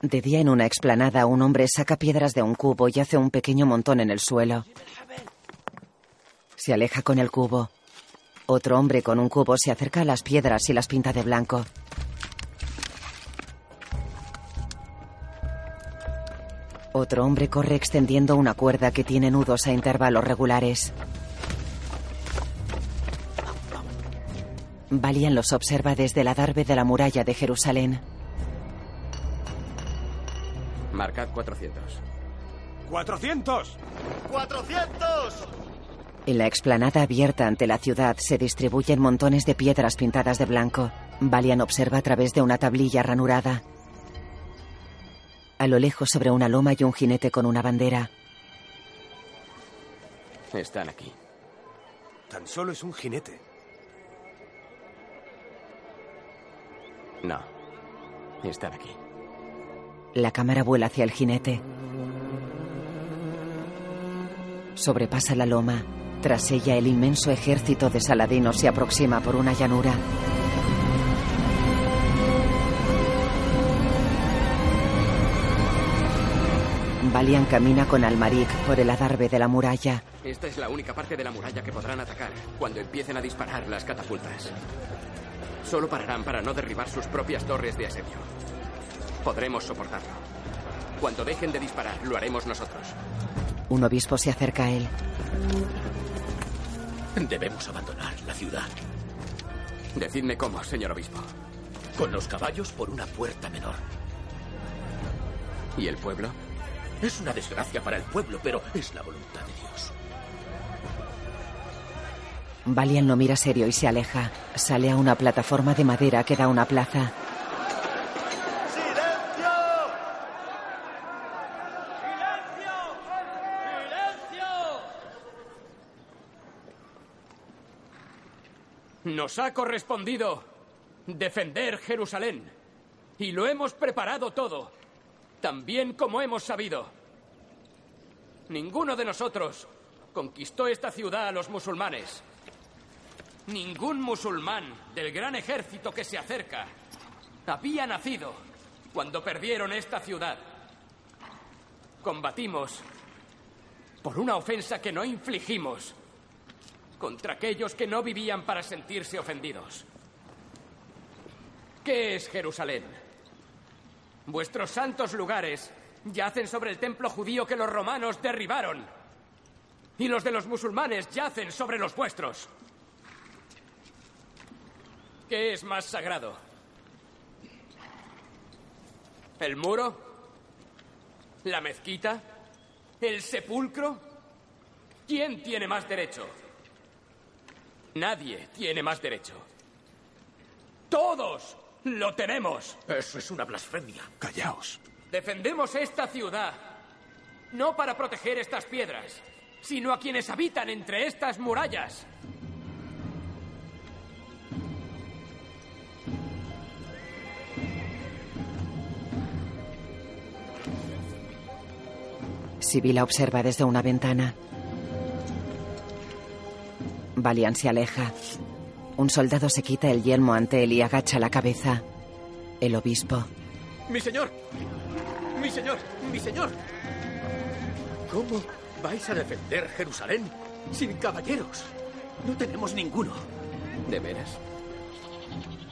De día en una explanada, un hombre saca piedras de un cubo y hace un pequeño montón en el suelo. Se aleja con el cubo. Otro hombre con un cubo se acerca a las piedras y las pinta de blanco. Otro hombre corre extendiendo una cuerda que tiene nudos a intervalos regulares. Valian los observa desde el adarve de la muralla de Jerusalén. Marcad 400. ¡400! ¡400! En la explanada abierta ante la ciudad se distribuyen montones de piedras pintadas de blanco. Valian observa a través de una tablilla ranurada. A lo lejos, sobre una loma, hay un jinete con una bandera. Están aquí. Tan solo es un jinete. No. Están aquí. La cámara vuela hacia el jinete. Sobrepasa la loma. Tras ella, el inmenso ejército de Saladino se aproxima por una llanura. Valian camina con Almaric por el adarve de la muralla. Esta es la única parte de la muralla que podrán atacar cuando empiecen a disparar las catapultas. Solo pararán para no derribar sus propias torres de asedio. Podremos soportarlo. Cuando dejen de disparar, lo haremos nosotros. Un obispo se acerca a él. Debemos abandonar la ciudad. Decidme cómo, señor obispo. Con los caballos por una puerta menor. ¿Y el pueblo? Es una desgracia para el pueblo, pero es la voluntad de Dios. Valian lo mira serio y se aleja. Sale a una plataforma de madera que da a una plaza. Nos ha correspondido defender Jerusalén. Y lo hemos preparado todo, tan bien como hemos sabido. Ninguno de nosotros conquistó esta ciudad a los musulmanes. Ningún musulmán del gran ejército que se acerca había nacido cuando perdieron esta ciudad. Combatimos por una ofensa que no infligimos contra aquellos que no vivían para sentirse ofendidos. ¿Qué es Jerusalén? Vuestros santos lugares yacen sobre el templo judío que los romanos derribaron. Y los de los musulmanes yacen sobre los vuestros. ¿Qué es más sagrado? ¿El muro? ¿La mezquita? ¿El sepulcro? ¿Quién tiene más derecho? Nadie tiene más derecho. Todos lo tenemos. Eso es una blasfemia. Callaos. Defendemos esta ciudad. No para proteger estas piedras, sino a quienes habitan entre estas murallas. Sibila observa desde una ventana. Valian se aleja. Un soldado se quita el yelmo ante él y agacha la cabeza. El obispo. Mi señor. Mi señor. Mi señor. ¿Cómo vais a defender Jerusalén sin caballeros? No tenemos ninguno. ¿De veras?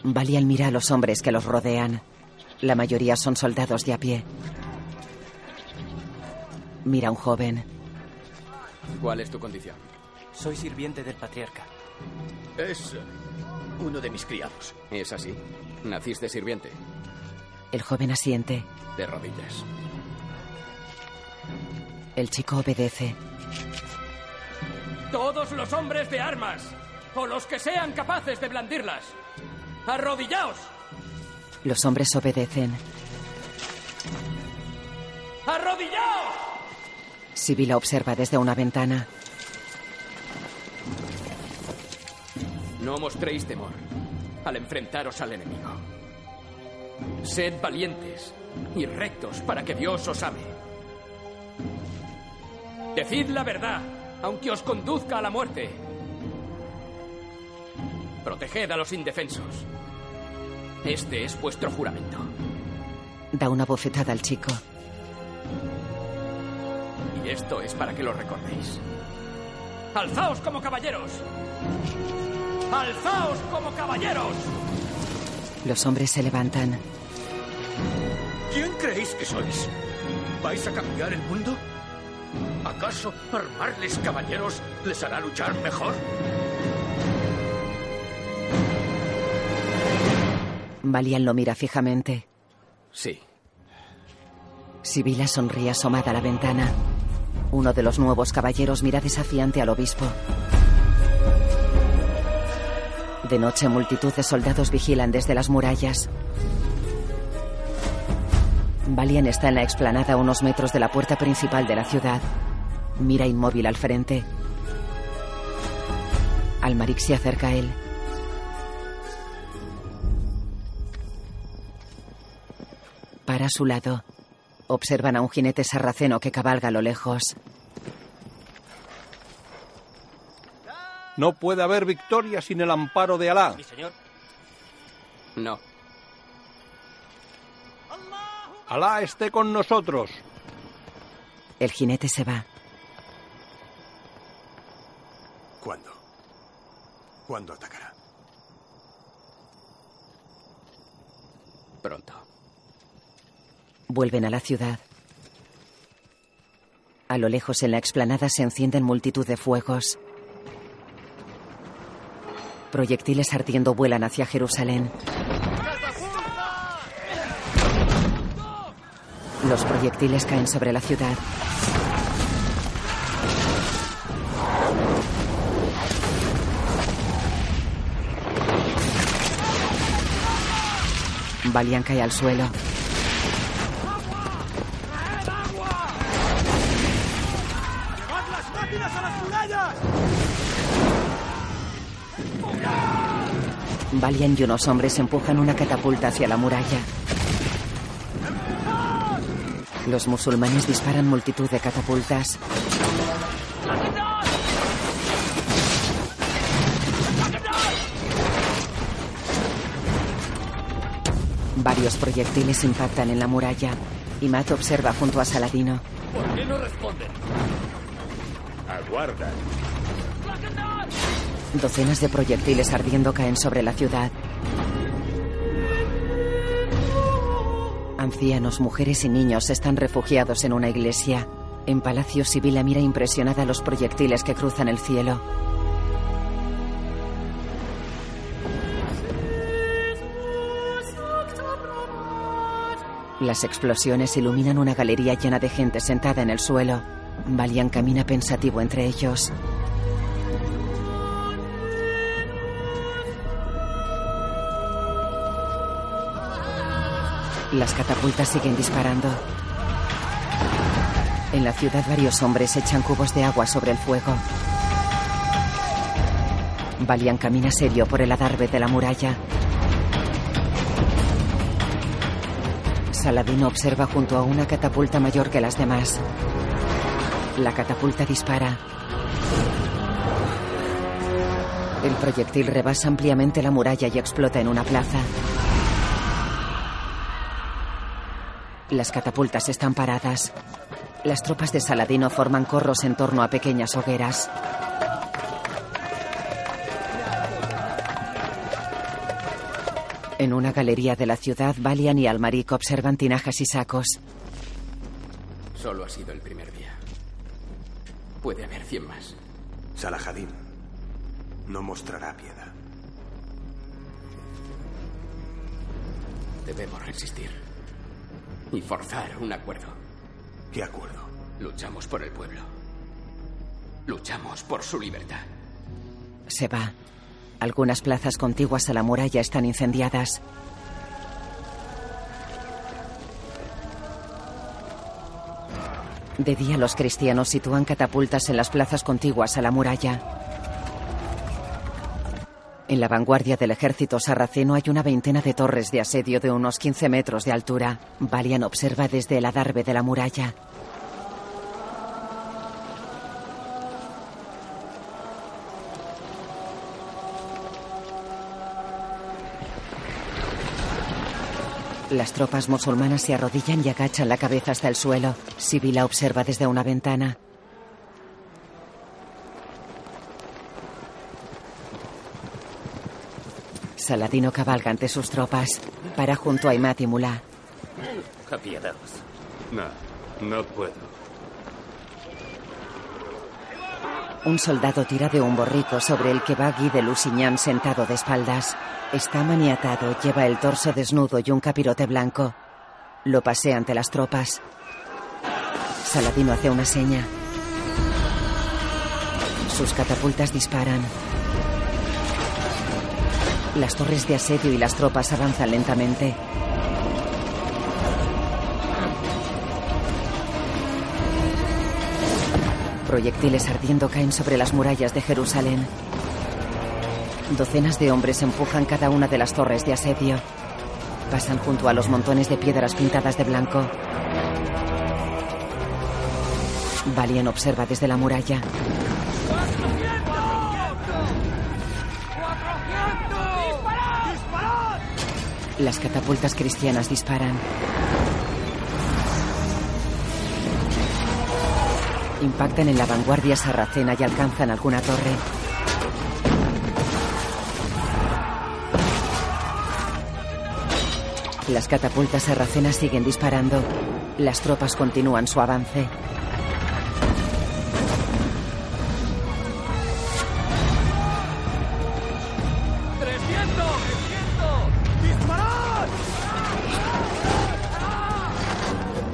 Valian mira a los hombres que los rodean. La mayoría son soldados de a pie. Mira a un joven. ¿Cuál es tu condición? Soy sirviente del patriarca. Es uno de mis criados. ¿Es así? ¿Naciste sirviente? El joven asiente. De rodillas. El chico obedece. Todos los hombres de armas, o los que sean capaces de blandirlas, arrodillaos. Los hombres obedecen. ¡Arrodillaos! Sibila observa desde una ventana. No mostréis temor al enfrentaros al enemigo. Sed valientes y rectos para que Dios os ame. Decid la verdad, aunque os conduzca a la muerte. Proteged a los indefensos. Este es vuestro juramento. Da una bofetada al chico. Y esto es para que lo recordéis. ¡Alzaos como caballeros! ¡Alzaos como caballeros! Los hombres se levantan. ¿Quién creéis que sois? ¿Vais a cambiar el mundo? ¿Acaso armarles caballeros les hará luchar mejor? Valian lo mira fijamente. Sí. Sibila sonríe asomada a la ventana. Uno de los nuevos caballeros mira desafiante al obispo. De noche, multitud de soldados vigilan desde las murallas. Valian está en la explanada a unos metros de la puerta principal de la ciudad. Mira inmóvil al frente. Almaric se acerca a él. Para su lado. Observan a un jinete sarraceno que cabalga a lo lejos. No puede haber victoria sin el amparo de Alá. Mi señor. No. Alá esté con nosotros. El jinete se va. ¿Cuándo? ¿Cuándo atacará? Pronto. Vuelven a la ciudad. A lo lejos en la explanada se encienden multitud de fuegos. Proyectiles ardiendo vuelan hacia Jerusalén. Los proyectiles caen sobre la ciudad. Valian cae al suelo. Valian y unos hombres empujan una catapulta hacia la muralla. Los musulmanes disparan multitud de catapultas. Varios proyectiles impactan en la muralla. Y Matt observa junto a Saladino. ¿Por qué no responden? Aguarda. Docenas de proyectiles ardiendo caen sobre la ciudad. Ancianos, mujeres y niños están refugiados en una iglesia. En Palacio Sibila mira impresionada los proyectiles que cruzan el cielo. Las explosiones iluminan una galería llena de gente sentada en el suelo. Valian camina pensativo entre ellos. Las catapultas siguen disparando. En la ciudad varios hombres echan cubos de agua sobre el fuego. Valian camina serio por el adarve de la muralla. Saladino observa junto a una catapulta mayor que las demás. La catapulta dispara. El proyectil rebasa ampliamente la muralla y explota en una plaza. Las catapultas están paradas. Las tropas de Saladino forman corros en torno a pequeñas hogueras. En una galería de la ciudad, Valian y Almaric observan tinajas y sacos. Solo ha sido el primer día. Puede haber cien más. Salahadin no mostrará piedad. Debemos resistir. Y forzar un acuerdo. ¿Qué acuerdo? Luchamos por el pueblo. Luchamos por su libertad. Se va. Algunas plazas contiguas a la muralla están incendiadas. De día los cristianos sitúan catapultas en las plazas contiguas a la muralla. En la vanguardia del ejército sarraceno hay una veintena de torres de asedio de unos 15 metros de altura. Valian observa desde el adarve de la muralla. Las tropas musulmanas se arrodillan y agachan la cabeza hasta el suelo. Sibila observa desde una ventana. Saladino cabalga ante sus tropas. Para junto a Imad y Mulá. No, no puedo. Un soldado tira de un borrico sobre el que va Guy de Lusignan sentado de espaldas. Está maniatado, lleva el torso desnudo y un capirote blanco. Lo pasea ante las tropas. Saladino hace una seña. Sus catapultas disparan. Las torres de asedio y las tropas avanzan lentamente. Proyectiles ardiendo caen sobre las murallas de Jerusalén. Docenas de hombres empujan cada una de las torres de asedio. Pasan junto a los montones de piedras pintadas de blanco. Valien observa desde la muralla. Las catapultas cristianas disparan. Impactan en la vanguardia sarracena y alcanzan alguna torre. Las catapultas sarracenas siguen disparando. Las tropas continúan su avance.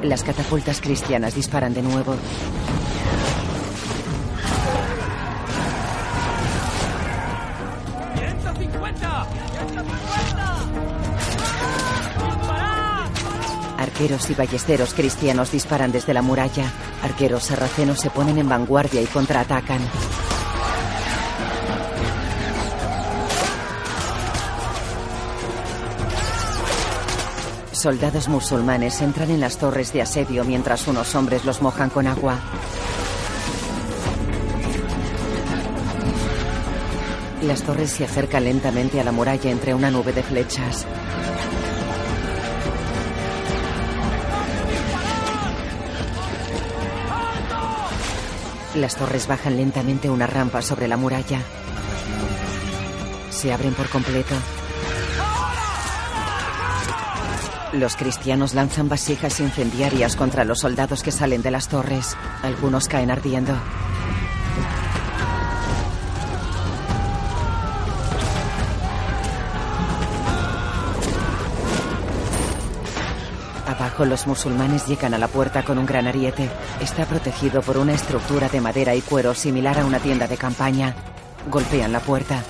Las catapultas cristianas disparan de nuevo. Arqueros y ballesteros cristianos disparan desde la muralla. Arqueros sarracenos se ponen en vanguardia y contraatacan. Soldados musulmanes entran en las torres de asedio mientras unos hombres los mojan con agua. Las torres se acercan lentamente a la muralla entre una nube de flechas. Las torres bajan lentamente una rampa sobre la muralla. Se abren por completo. Los cristianos lanzan vasijas incendiarias contra los soldados que salen de las torres. Algunos caen ardiendo. Abajo los musulmanes llegan a la puerta con un gran ariete. Está protegido por una estructura de madera y cuero similar a una tienda de campaña. Golpean la puerta.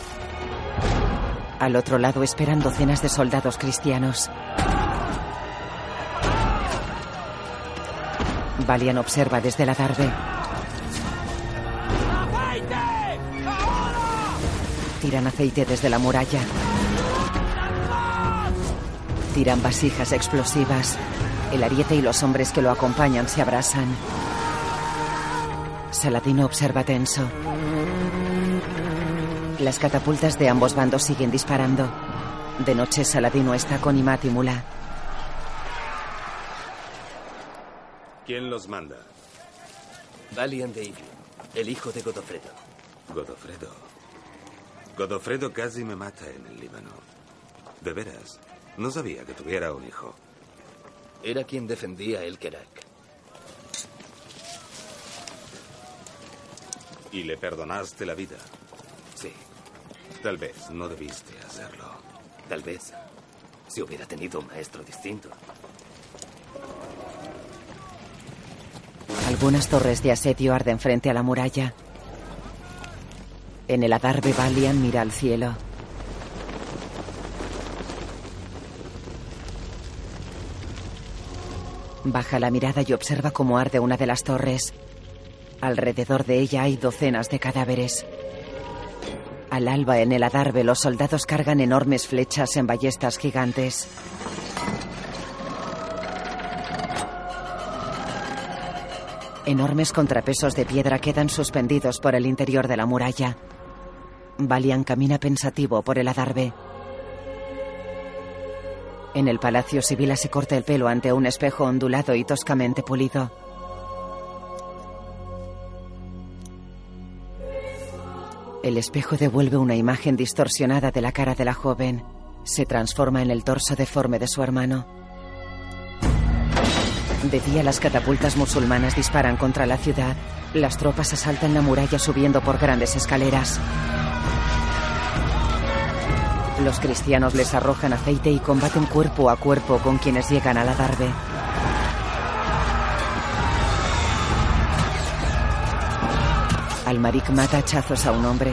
Al otro lado esperan docenas de soldados cristianos. Valian observa desde la tarde. Tiran aceite desde la muralla. Tiran vasijas explosivas. El ariete y los hombres que lo acompañan se abrasan. Saladino observa tenso. Las catapultas de ambos bandos siguen disparando. De noche Saladino está con Imat y Mula. ¿Quién los manda? Valiant David, el hijo de Godofredo. Godofredo. Godofredo casi me mata en el Líbano. De veras, no sabía que tuviera un hijo. Era quien defendía el Kerak. ¿Y le perdonaste la vida? Sí. Tal vez no debiste hacerlo. Tal vez. Si hubiera tenido un maestro distinto. Algunas torres de asedio arden frente a la muralla. En el adarve Valian mira al cielo. Baja la mirada y observa cómo arde una de las torres. Alrededor de ella hay docenas de cadáveres. Al alba en el adarve los soldados cargan enormes flechas en ballestas gigantes. Enormes contrapesos de piedra quedan suspendidos por el interior de la muralla. Valian camina pensativo por el adarve. En el palacio, Sibila se corta el pelo ante un espejo ondulado y toscamente pulido. El espejo devuelve una imagen distorsionada de la cara de la joven. Se transforma en el torso deforme de su hermano. De día las catapultas musulmanas disparan contra la ciudad. Las tropas asaltan la muralla subiendo por grandes escaleras. Los cristianos les arrojan aceite y combaten cuerpo a cuerpo con quienes llegan a la darbe. Almarik mata hachazos a un hombre.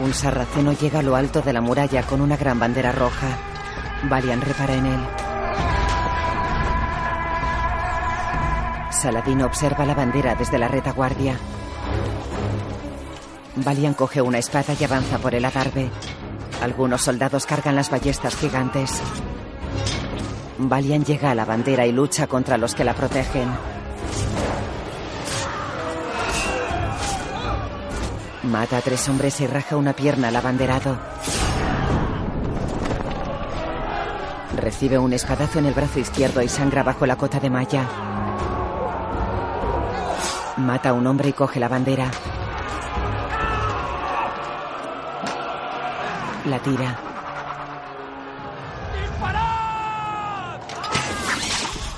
Un sarraceno llega a lo alto de la muralla con una gran bandera roja. Valian repara en él. Saladino observa la bandera desde la retaguardia. Valian coge una espada y avanza por el adarve. Algunos soldados cargan las ballestas gigantes. Valian llega a la bandera y lucha contra los que la protegen. Mata a tres hombres y raja una pierna al abanderado. Recibe un espadazo en el brazo izquierdo y sangra bajo la cota de malla. Mata a un hombre y coge la bandera. La tira.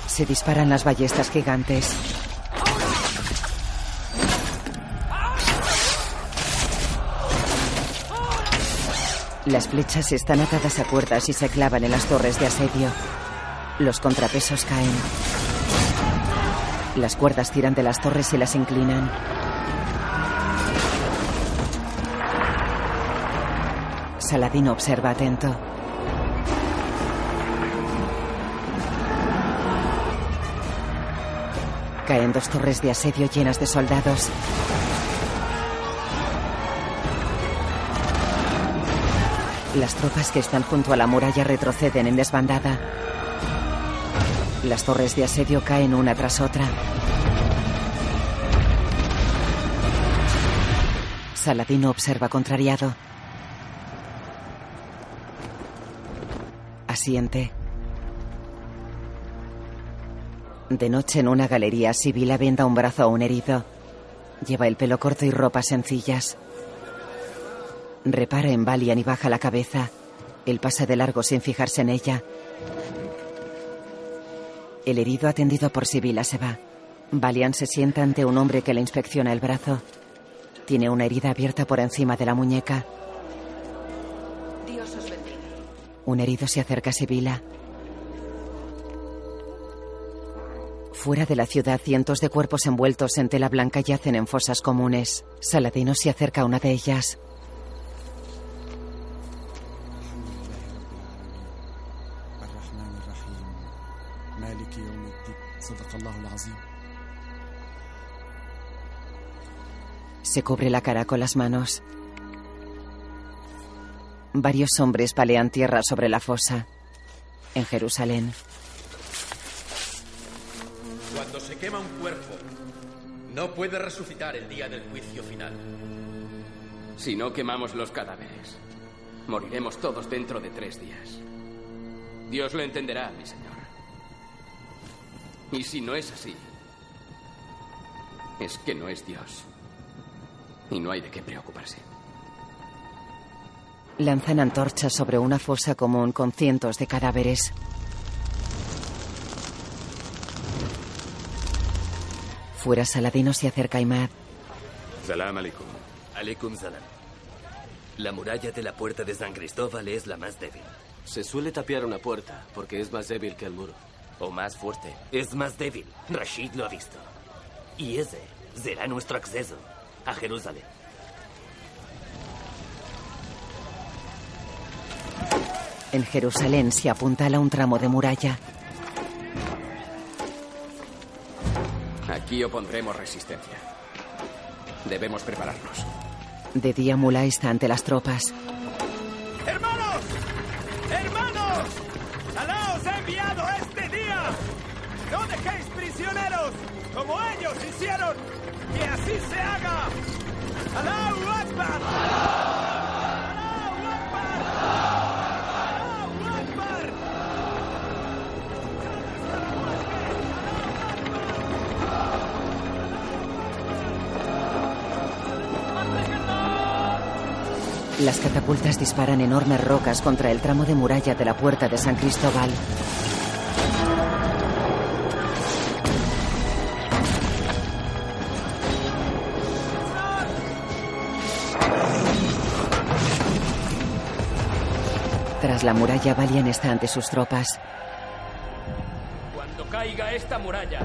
Se disparan las ballestas gigantes. Las flechas están atadas a cuerdas y se clavan en las torres de asedio. Los contrapesos caen. Las cuerdas tiran de las torres y las inclinan. Saladino observa atento. Caen dos torres de asedio llenas de soldados. Las tropas que están junto a la muralla retroceden en desbandada. Las torres de asedio caen una tras otra. Saladino observa contrariado. Asiente. De noche en una galería, Sibila venda un brazo a un herido. Lleva el pelo corto y ropas sencillas. Repara en Valian y baja la cabeza. Él pasa de largo sin fijarse en ella. El herido atendido por Sibila se va. Valian se sienta ante un hombre que le inspecciona el brazo. Tiene una herida abierta por encima de la muñeca. Dios os bendiga. Un herido se acerca a Sibila. Fuera de la ciudad, cientos de cuerpos envueltos en tela blanca yacen en fosas comunes. Saladino se acerca a una de ellas. Se cubre la cara con las manos. Varios hombres palean tierra sobre la fosa. En Jerusalén. Cuando se quema un cuerpo, no puede resucitar el día del juicio final. Si no quemamos los cadáveres, moriremos todos dentro de tres días. Dios lo entenderá, mi señor. Y si no es así, es que no es Dios. Y no hay de qué preocuparse. Lanzan antorchas sobre una fosa común con cientos de cadáveres. Fuera Saladino se acerca a Imad. Salam alaikum. Alaikum salam. La muralla de la puerta de San Cristóbal es la más débil. Se suele tapiar una puerta porque es más débil que el muro. O más fuerte. Es más débil. Rashid lo ha visto. Y ese será nuestro acceso a Jerusalén. En Jerusalén se apuntala un tramo de muralla. Aquí opondremos resistencia. Debemos prepararnos. De día Mulá está ante las tropas. ¡Hermanos! ¡Hermanos! ¡Alá os ha enviado este día! ¡No dejéis prisioneros como ellos hicieron! ¡Que así se haga! ¡Allahu Akbar! ¡Allahu Akbar! Las catapultas disparan enormes rocas contra el tramo de muralla de la puerta de San Cristóbal. La muralla, Valian está ante sus tropas. Cuando caiga esta muralla,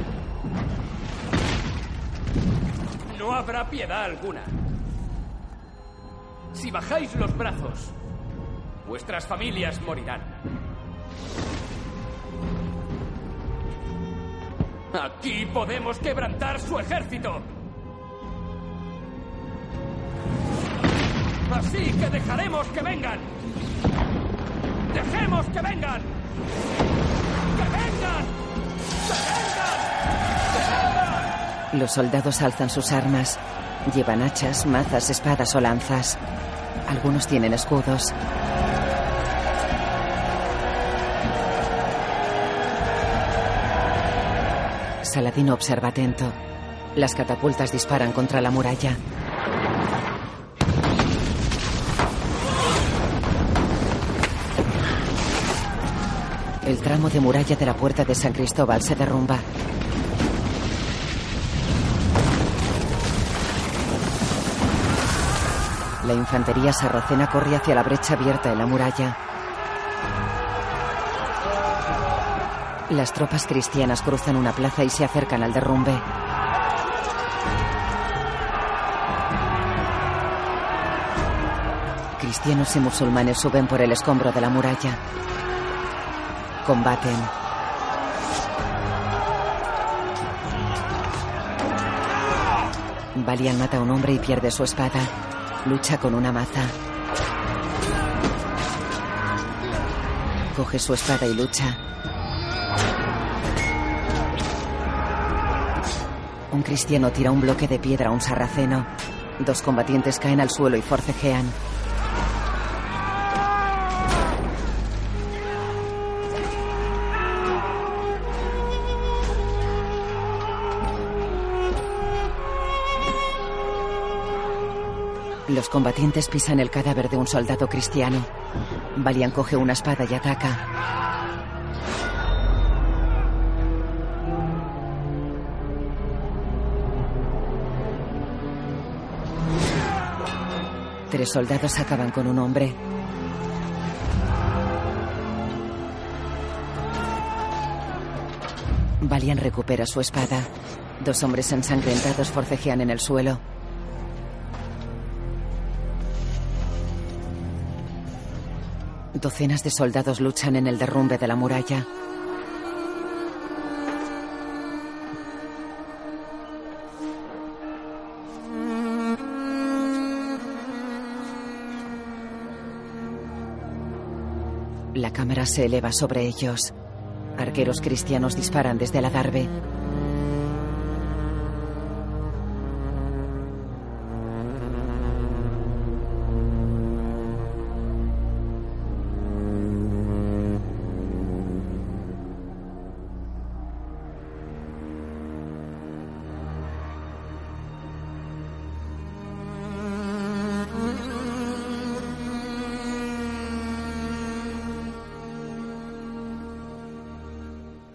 no habrá piedad alguna. Si bajáis los brazos, vuestras familias morirán. Aquí podemos quebrantar su ejército. Así que dejaremos que vengan. Dejemos que vengan. ¡Que vengan! ¡Que vengan! Los soldados alzan sus armas. Llevan hachas, mazas, espadas o lanzas. Algunos tienen escudos. Saladino observa atento. Las catapultas disparan contra la muralla. El tramo de muralla de la puerta de San Cristóbal se derrumba. La infantería sarracena corre hacia la brecha abierta en la muralla. Las tropas cristianas cruzan una plaza y se acercan al derrumbe. Cristianos y musulmanes suben por el escombro de la muralla. Combaten. Valian mata a un hombre y pierde su espada. Lucha con una maza. Coge su espada y lucha. Un cristiano tira un bloque de piedra a un sarraceno. Dos combatientes caen al suelo y forcejean. Los combatientes pisan el cadáver de un soldado cristiano. Valian coge una espada y ataca. Tres soldados acaban con un hombre. Valian recupera su espada. Dos hombres ensangrentados forcejean en el suelo. Docenas de soldados luchan en el derrumbe de la muralla. La cámara se eleva sobre ellos. Arqueros cristianos disparan desde el adarve.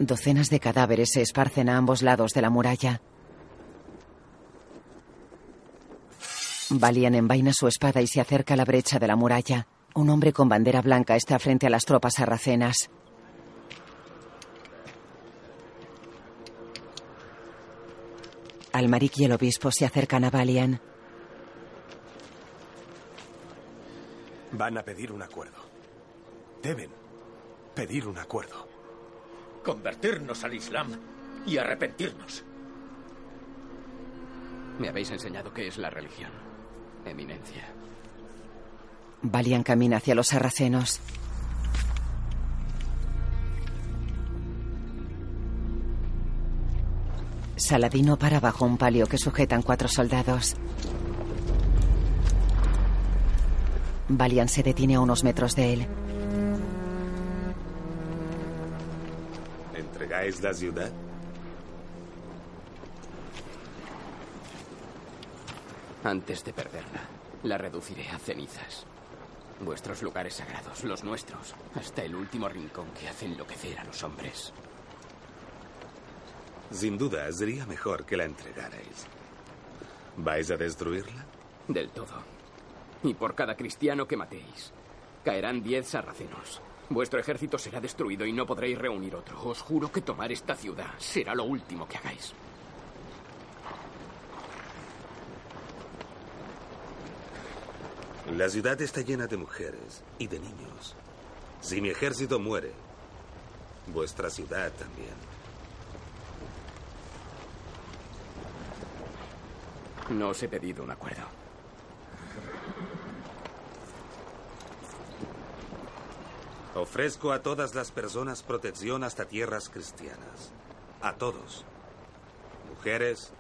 Docenas de cadáveres se esparcen a ambos lados de la muralla. Valian envaina su espada y se acerca a la brecha de la muralla. Un hombre con bandera blanca está frente a las tropas sarracenas. Almaric y el obispo se acercan a Valian. Van a pedir un acuerdo. Deben pedir un acuerdo. Convertirnos al Islam y arrepentirnos. Me habéis enseñado qué es la religión, Eminencia. Valian camina hacia los sarracenos. Saladino para bajo un palio que sujetan cuatro soldados. Valian se detiene a unos metros de él. ¿Entregáis la ciudad? Antes de perderla, la reduciré a cenizas. Vuestros lugares sagrados, los nuestros, hasta el último rincón que hace enloquecer a los hombres. Sin duda, sería mejor que la entregarais. ¿Vais a destruirla? Del todo. Y por cada cristiano que matéis, caerán diez sarracenos. Vuestro ejército será destruido y no podréis reunir otro. Os juro que tomar esta ciudad será lo último que hagáis. La ciudad está llena de mujeres y de niños. Si mi ejército muere, vuestra ciudad también. No os he pedido un acuerdo. Ofrezco a todas las personas protección hasta tierras cristianas. A todos. Mujeres,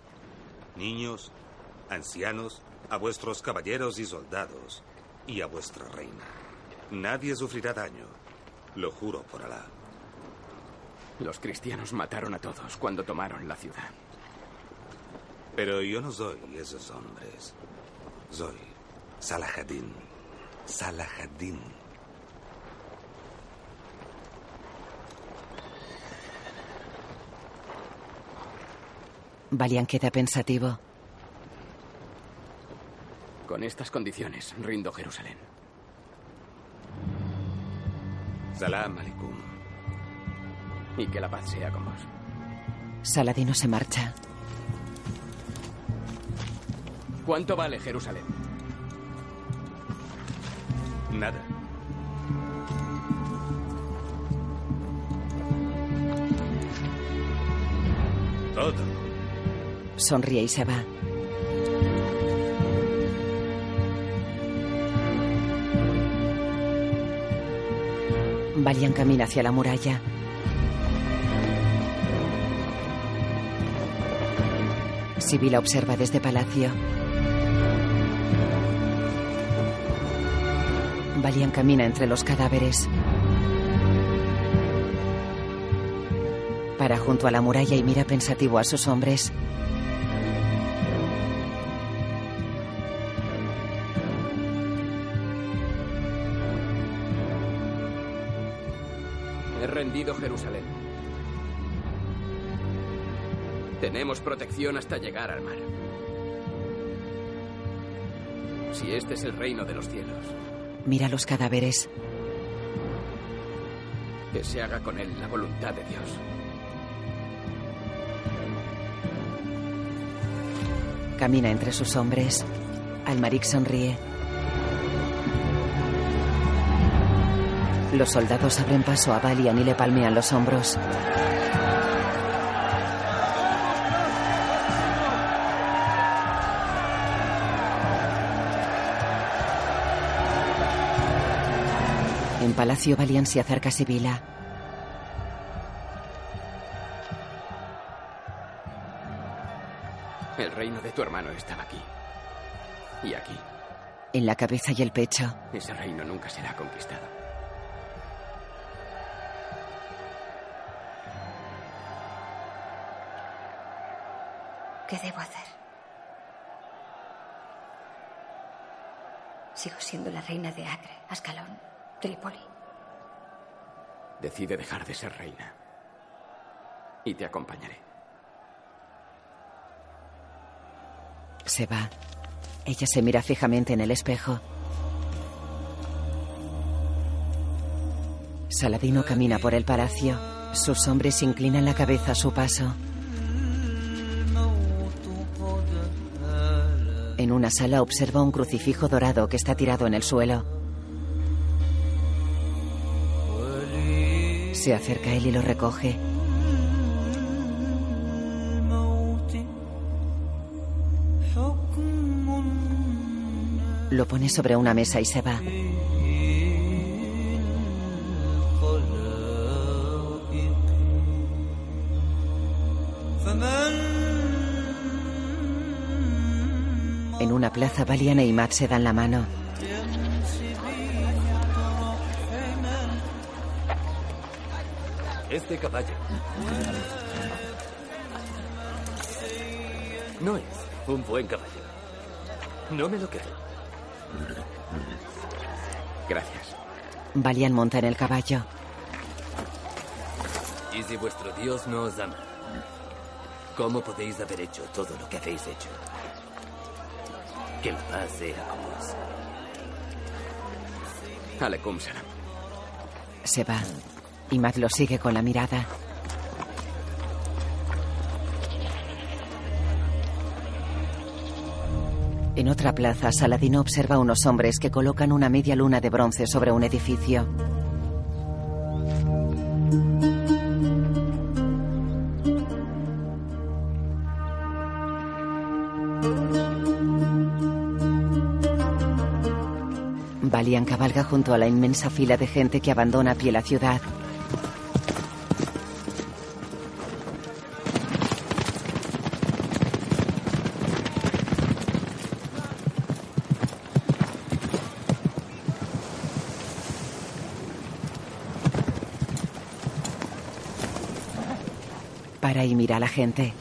niños, ancianos, a vuestros caballeros y soldados, y a vuestra reina. Nadie sufrirá daño. Lo juro por Alá. Los cristianos mataron a todos cuando tomaron la ciudad. Pero yo no soy esos hombres. Soy Salahadin. Salahadin. Valian queda pensativo. Con estas condiciones, rindo Jerusalén. Salam alaikum. Y que la paz sea con vos. Saladino se marcha. ¿Cuánto vale Jerusalén? Nada. Todo. Sonríe y se va. Valian camina hacia la muralla. Sibila observa desde palacio. Valian camina entre los cadáveres. Para junto a la muralla y mira pensativo a sus hombres. Hasta llegar al mar. Si este es el reino de los cielos, Mira los cadáveres. que se haga con él la voluntad de Dios. Camina entre sus hombres. Almaric sonríe. Los soldados abren paso a Valian y le palmean los hombros. Palacio Valian se acerca a Sibila. El reino de tu hermano estaba aquí. Y aquí. En la cabeza y el pecho. Ese reino nunca será conquistado. ¿Qué debo hacer? Sigo siendo la reina de Acre, Ascalón, Trípoli. Decide dejar de ser reina. Y te acompañaré. Se va. Ella se mira fijamente en el espejo. Saladino camina por el palacio. Sus hombres inclinan la cabeza a su paso. En una sala observa un crucifijo dorado que está tirado en el suelo. Se acerca a él y lo recoge. Lo pone sobre una mesa y se va. En una plaza, Valian y Matt se dan la mano. Este caballo no es un buen caballo. No me lo creo. Gracias. Valian monta en el caballo. Y si vuestro Dios no os ama, ¿cómo podéis haber hecho todo lo que habéis hecho? Que la paz sea con vos. Aleikum salam. Se va. Y Matt lo sigue con la mirada. En otra plaza, Saladino observa unos hombres que colocan una media luna de bronce sobre un edificio. Valian cabalga junto a la inmensa fila de gente que abandona a pie la ciudad. Mira a la gente.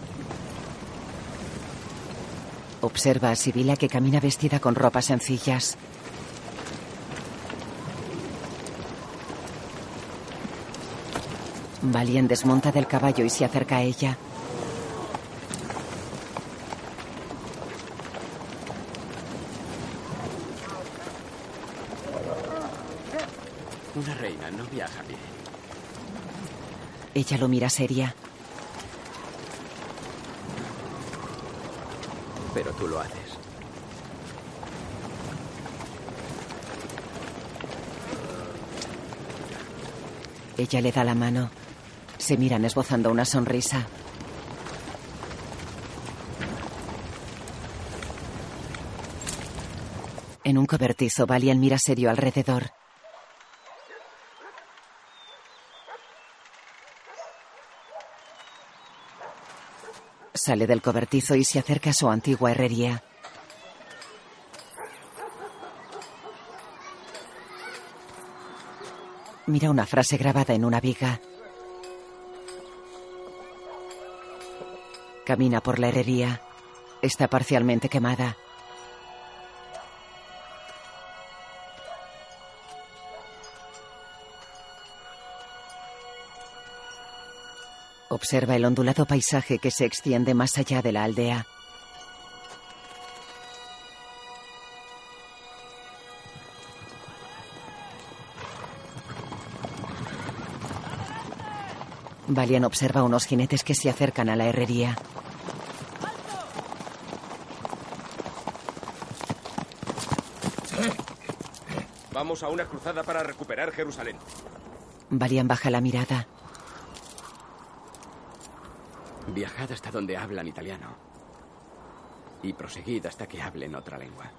Observa a Sibila que camina vestida con ropas sencillas. Valien desmonta del caballo y se acerca a ella. Una reina no viaja bien. Ella lo mira seria. Pero tú lo haces. Ella le da la mano. Se miran esbozando una sonrisa. En un cobertizo, Valian mira serio alrededor. Sale del cobertizo y se acerca a su antigua herrería. Mira una frase grabada en una viga. Camina por la herrería. Está parcialmente quemada. Observa el ondulado paisaje que se extiende más allá de la aldea. Valian observa unos jinetes que se acercan a la herrería. Vamos a una cruzada para recuperar Jerusalén. Valian baja la mirada. Viajad hasta donde hablan italiano. Y proseguid hasta que hablen otra lengua.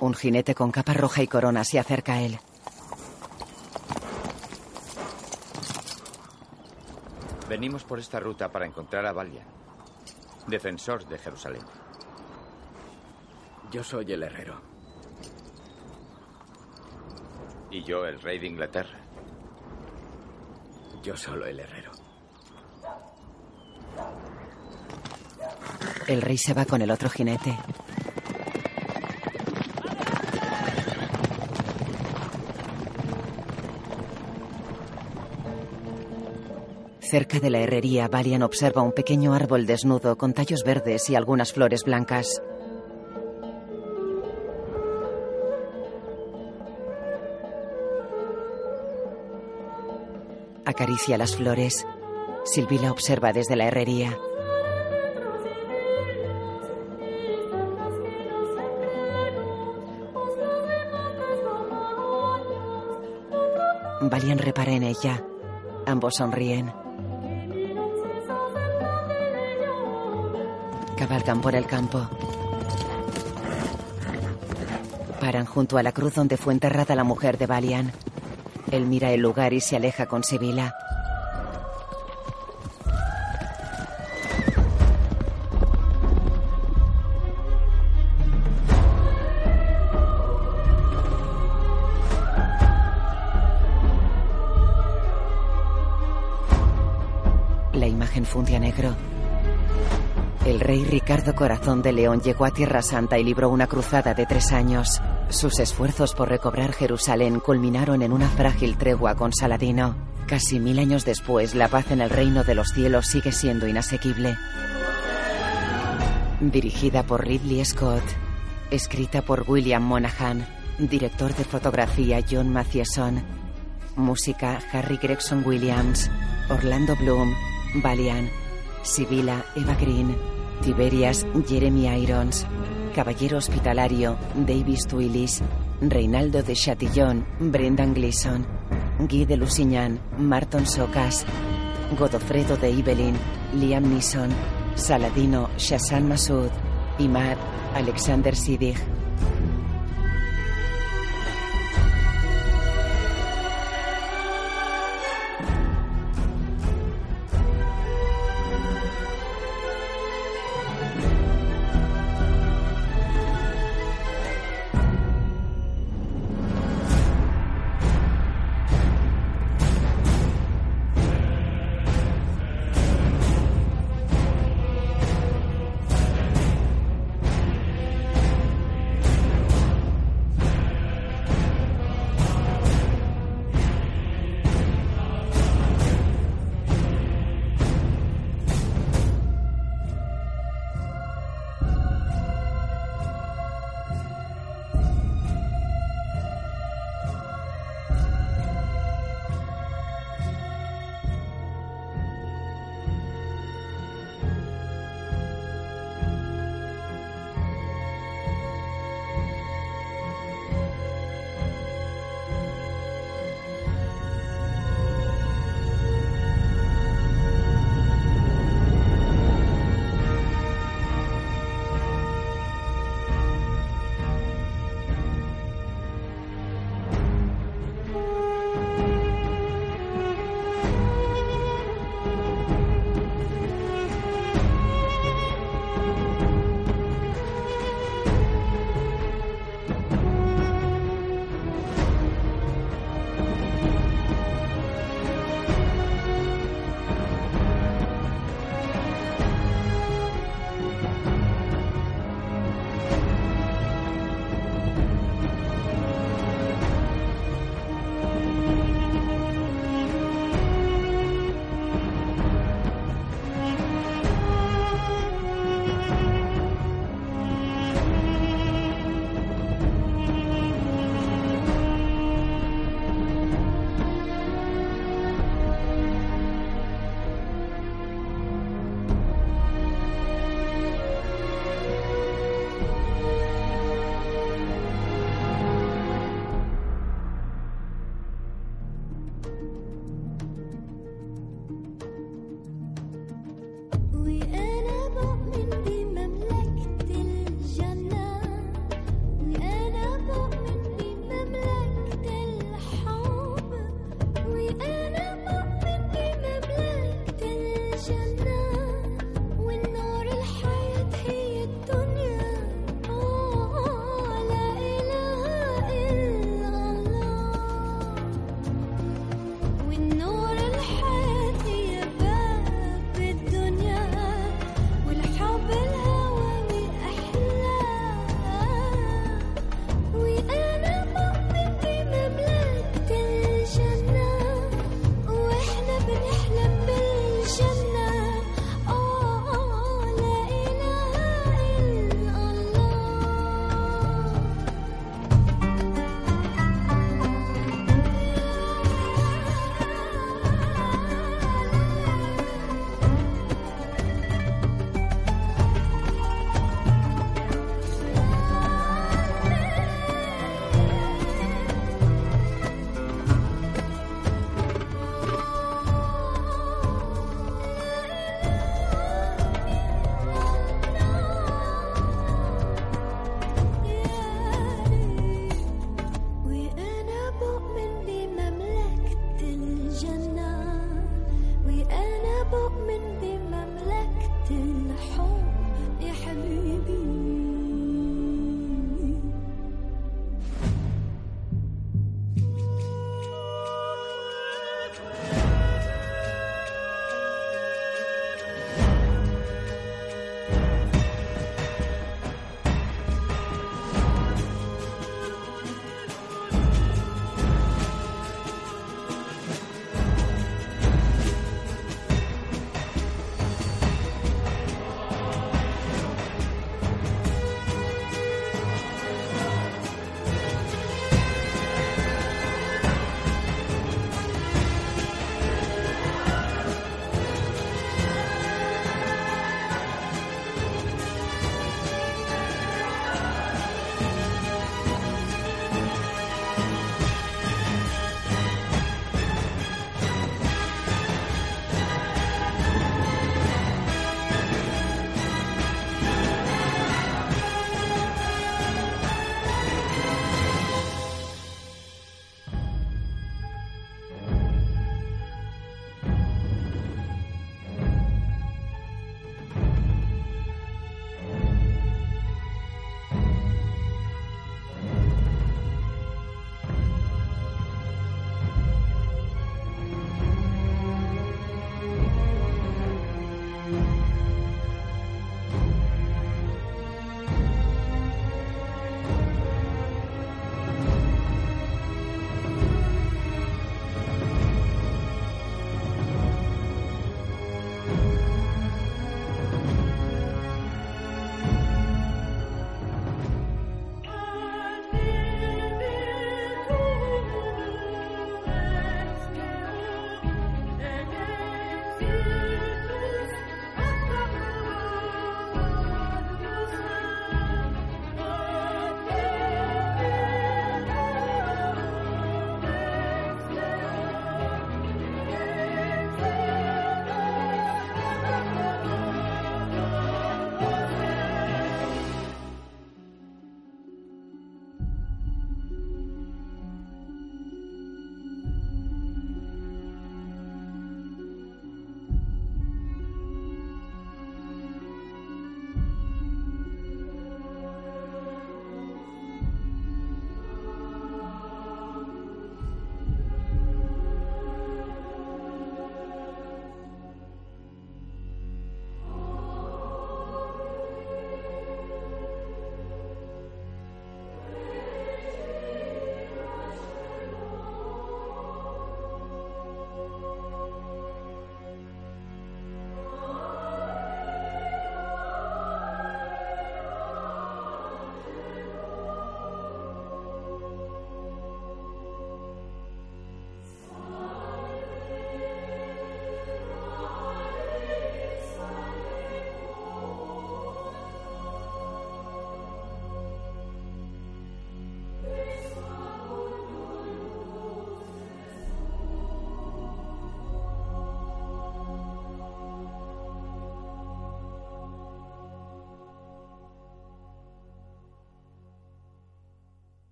Un jinete con capa roja y corona se acerca a él. Venimos por esta ruta para encontrar a Valian, defensor de Jerusalén. Yo soy el herrero. Y yo el rey de Inglaterra. Yo solo el herrero. El rey se va con el otro jinete. Cerca de la herrería, Valian observa un pequeño árbol desnudo con tallos verdes y algunas flores blancas. Acaricia las flores. Silvi la observa desde la herrería. Valian repara en ella. Ambos sonríen. Cabalgan por el campo. Paran junto a la cruz donde fue enterrada la mujer de Valian. Él mira el lugar y se aleja con Sibila. La imagen funde a negro. El rey Ricardo Corazón de León llegó a Tierra Santa y libró una cruzada de tres años. Sus esfuerzos por recobrar Jerusalén culminaron en una frágil tregua con Saladino. Casi mil años después, la paz en el reino de los cielos sigue siendo inasequible. Dirigida por Ridley Scott. Escrita por William Monahan. Director de fotografía John Mathieson. Música Harry Gregson Williams. Orlando Bloom. Valiant. Sibila Eva Green. Tiberias, Jeremy Irons. Caballero Hospitalario, Davis Twillis. Reinaldo de Chatillon, Brendan Gleeson. Guy de Lusignan, Marton Socas. Godofredo de Ibelin, Liam Neeson. Saladino, Shazan Massoud. Imad, Alexander Siddig.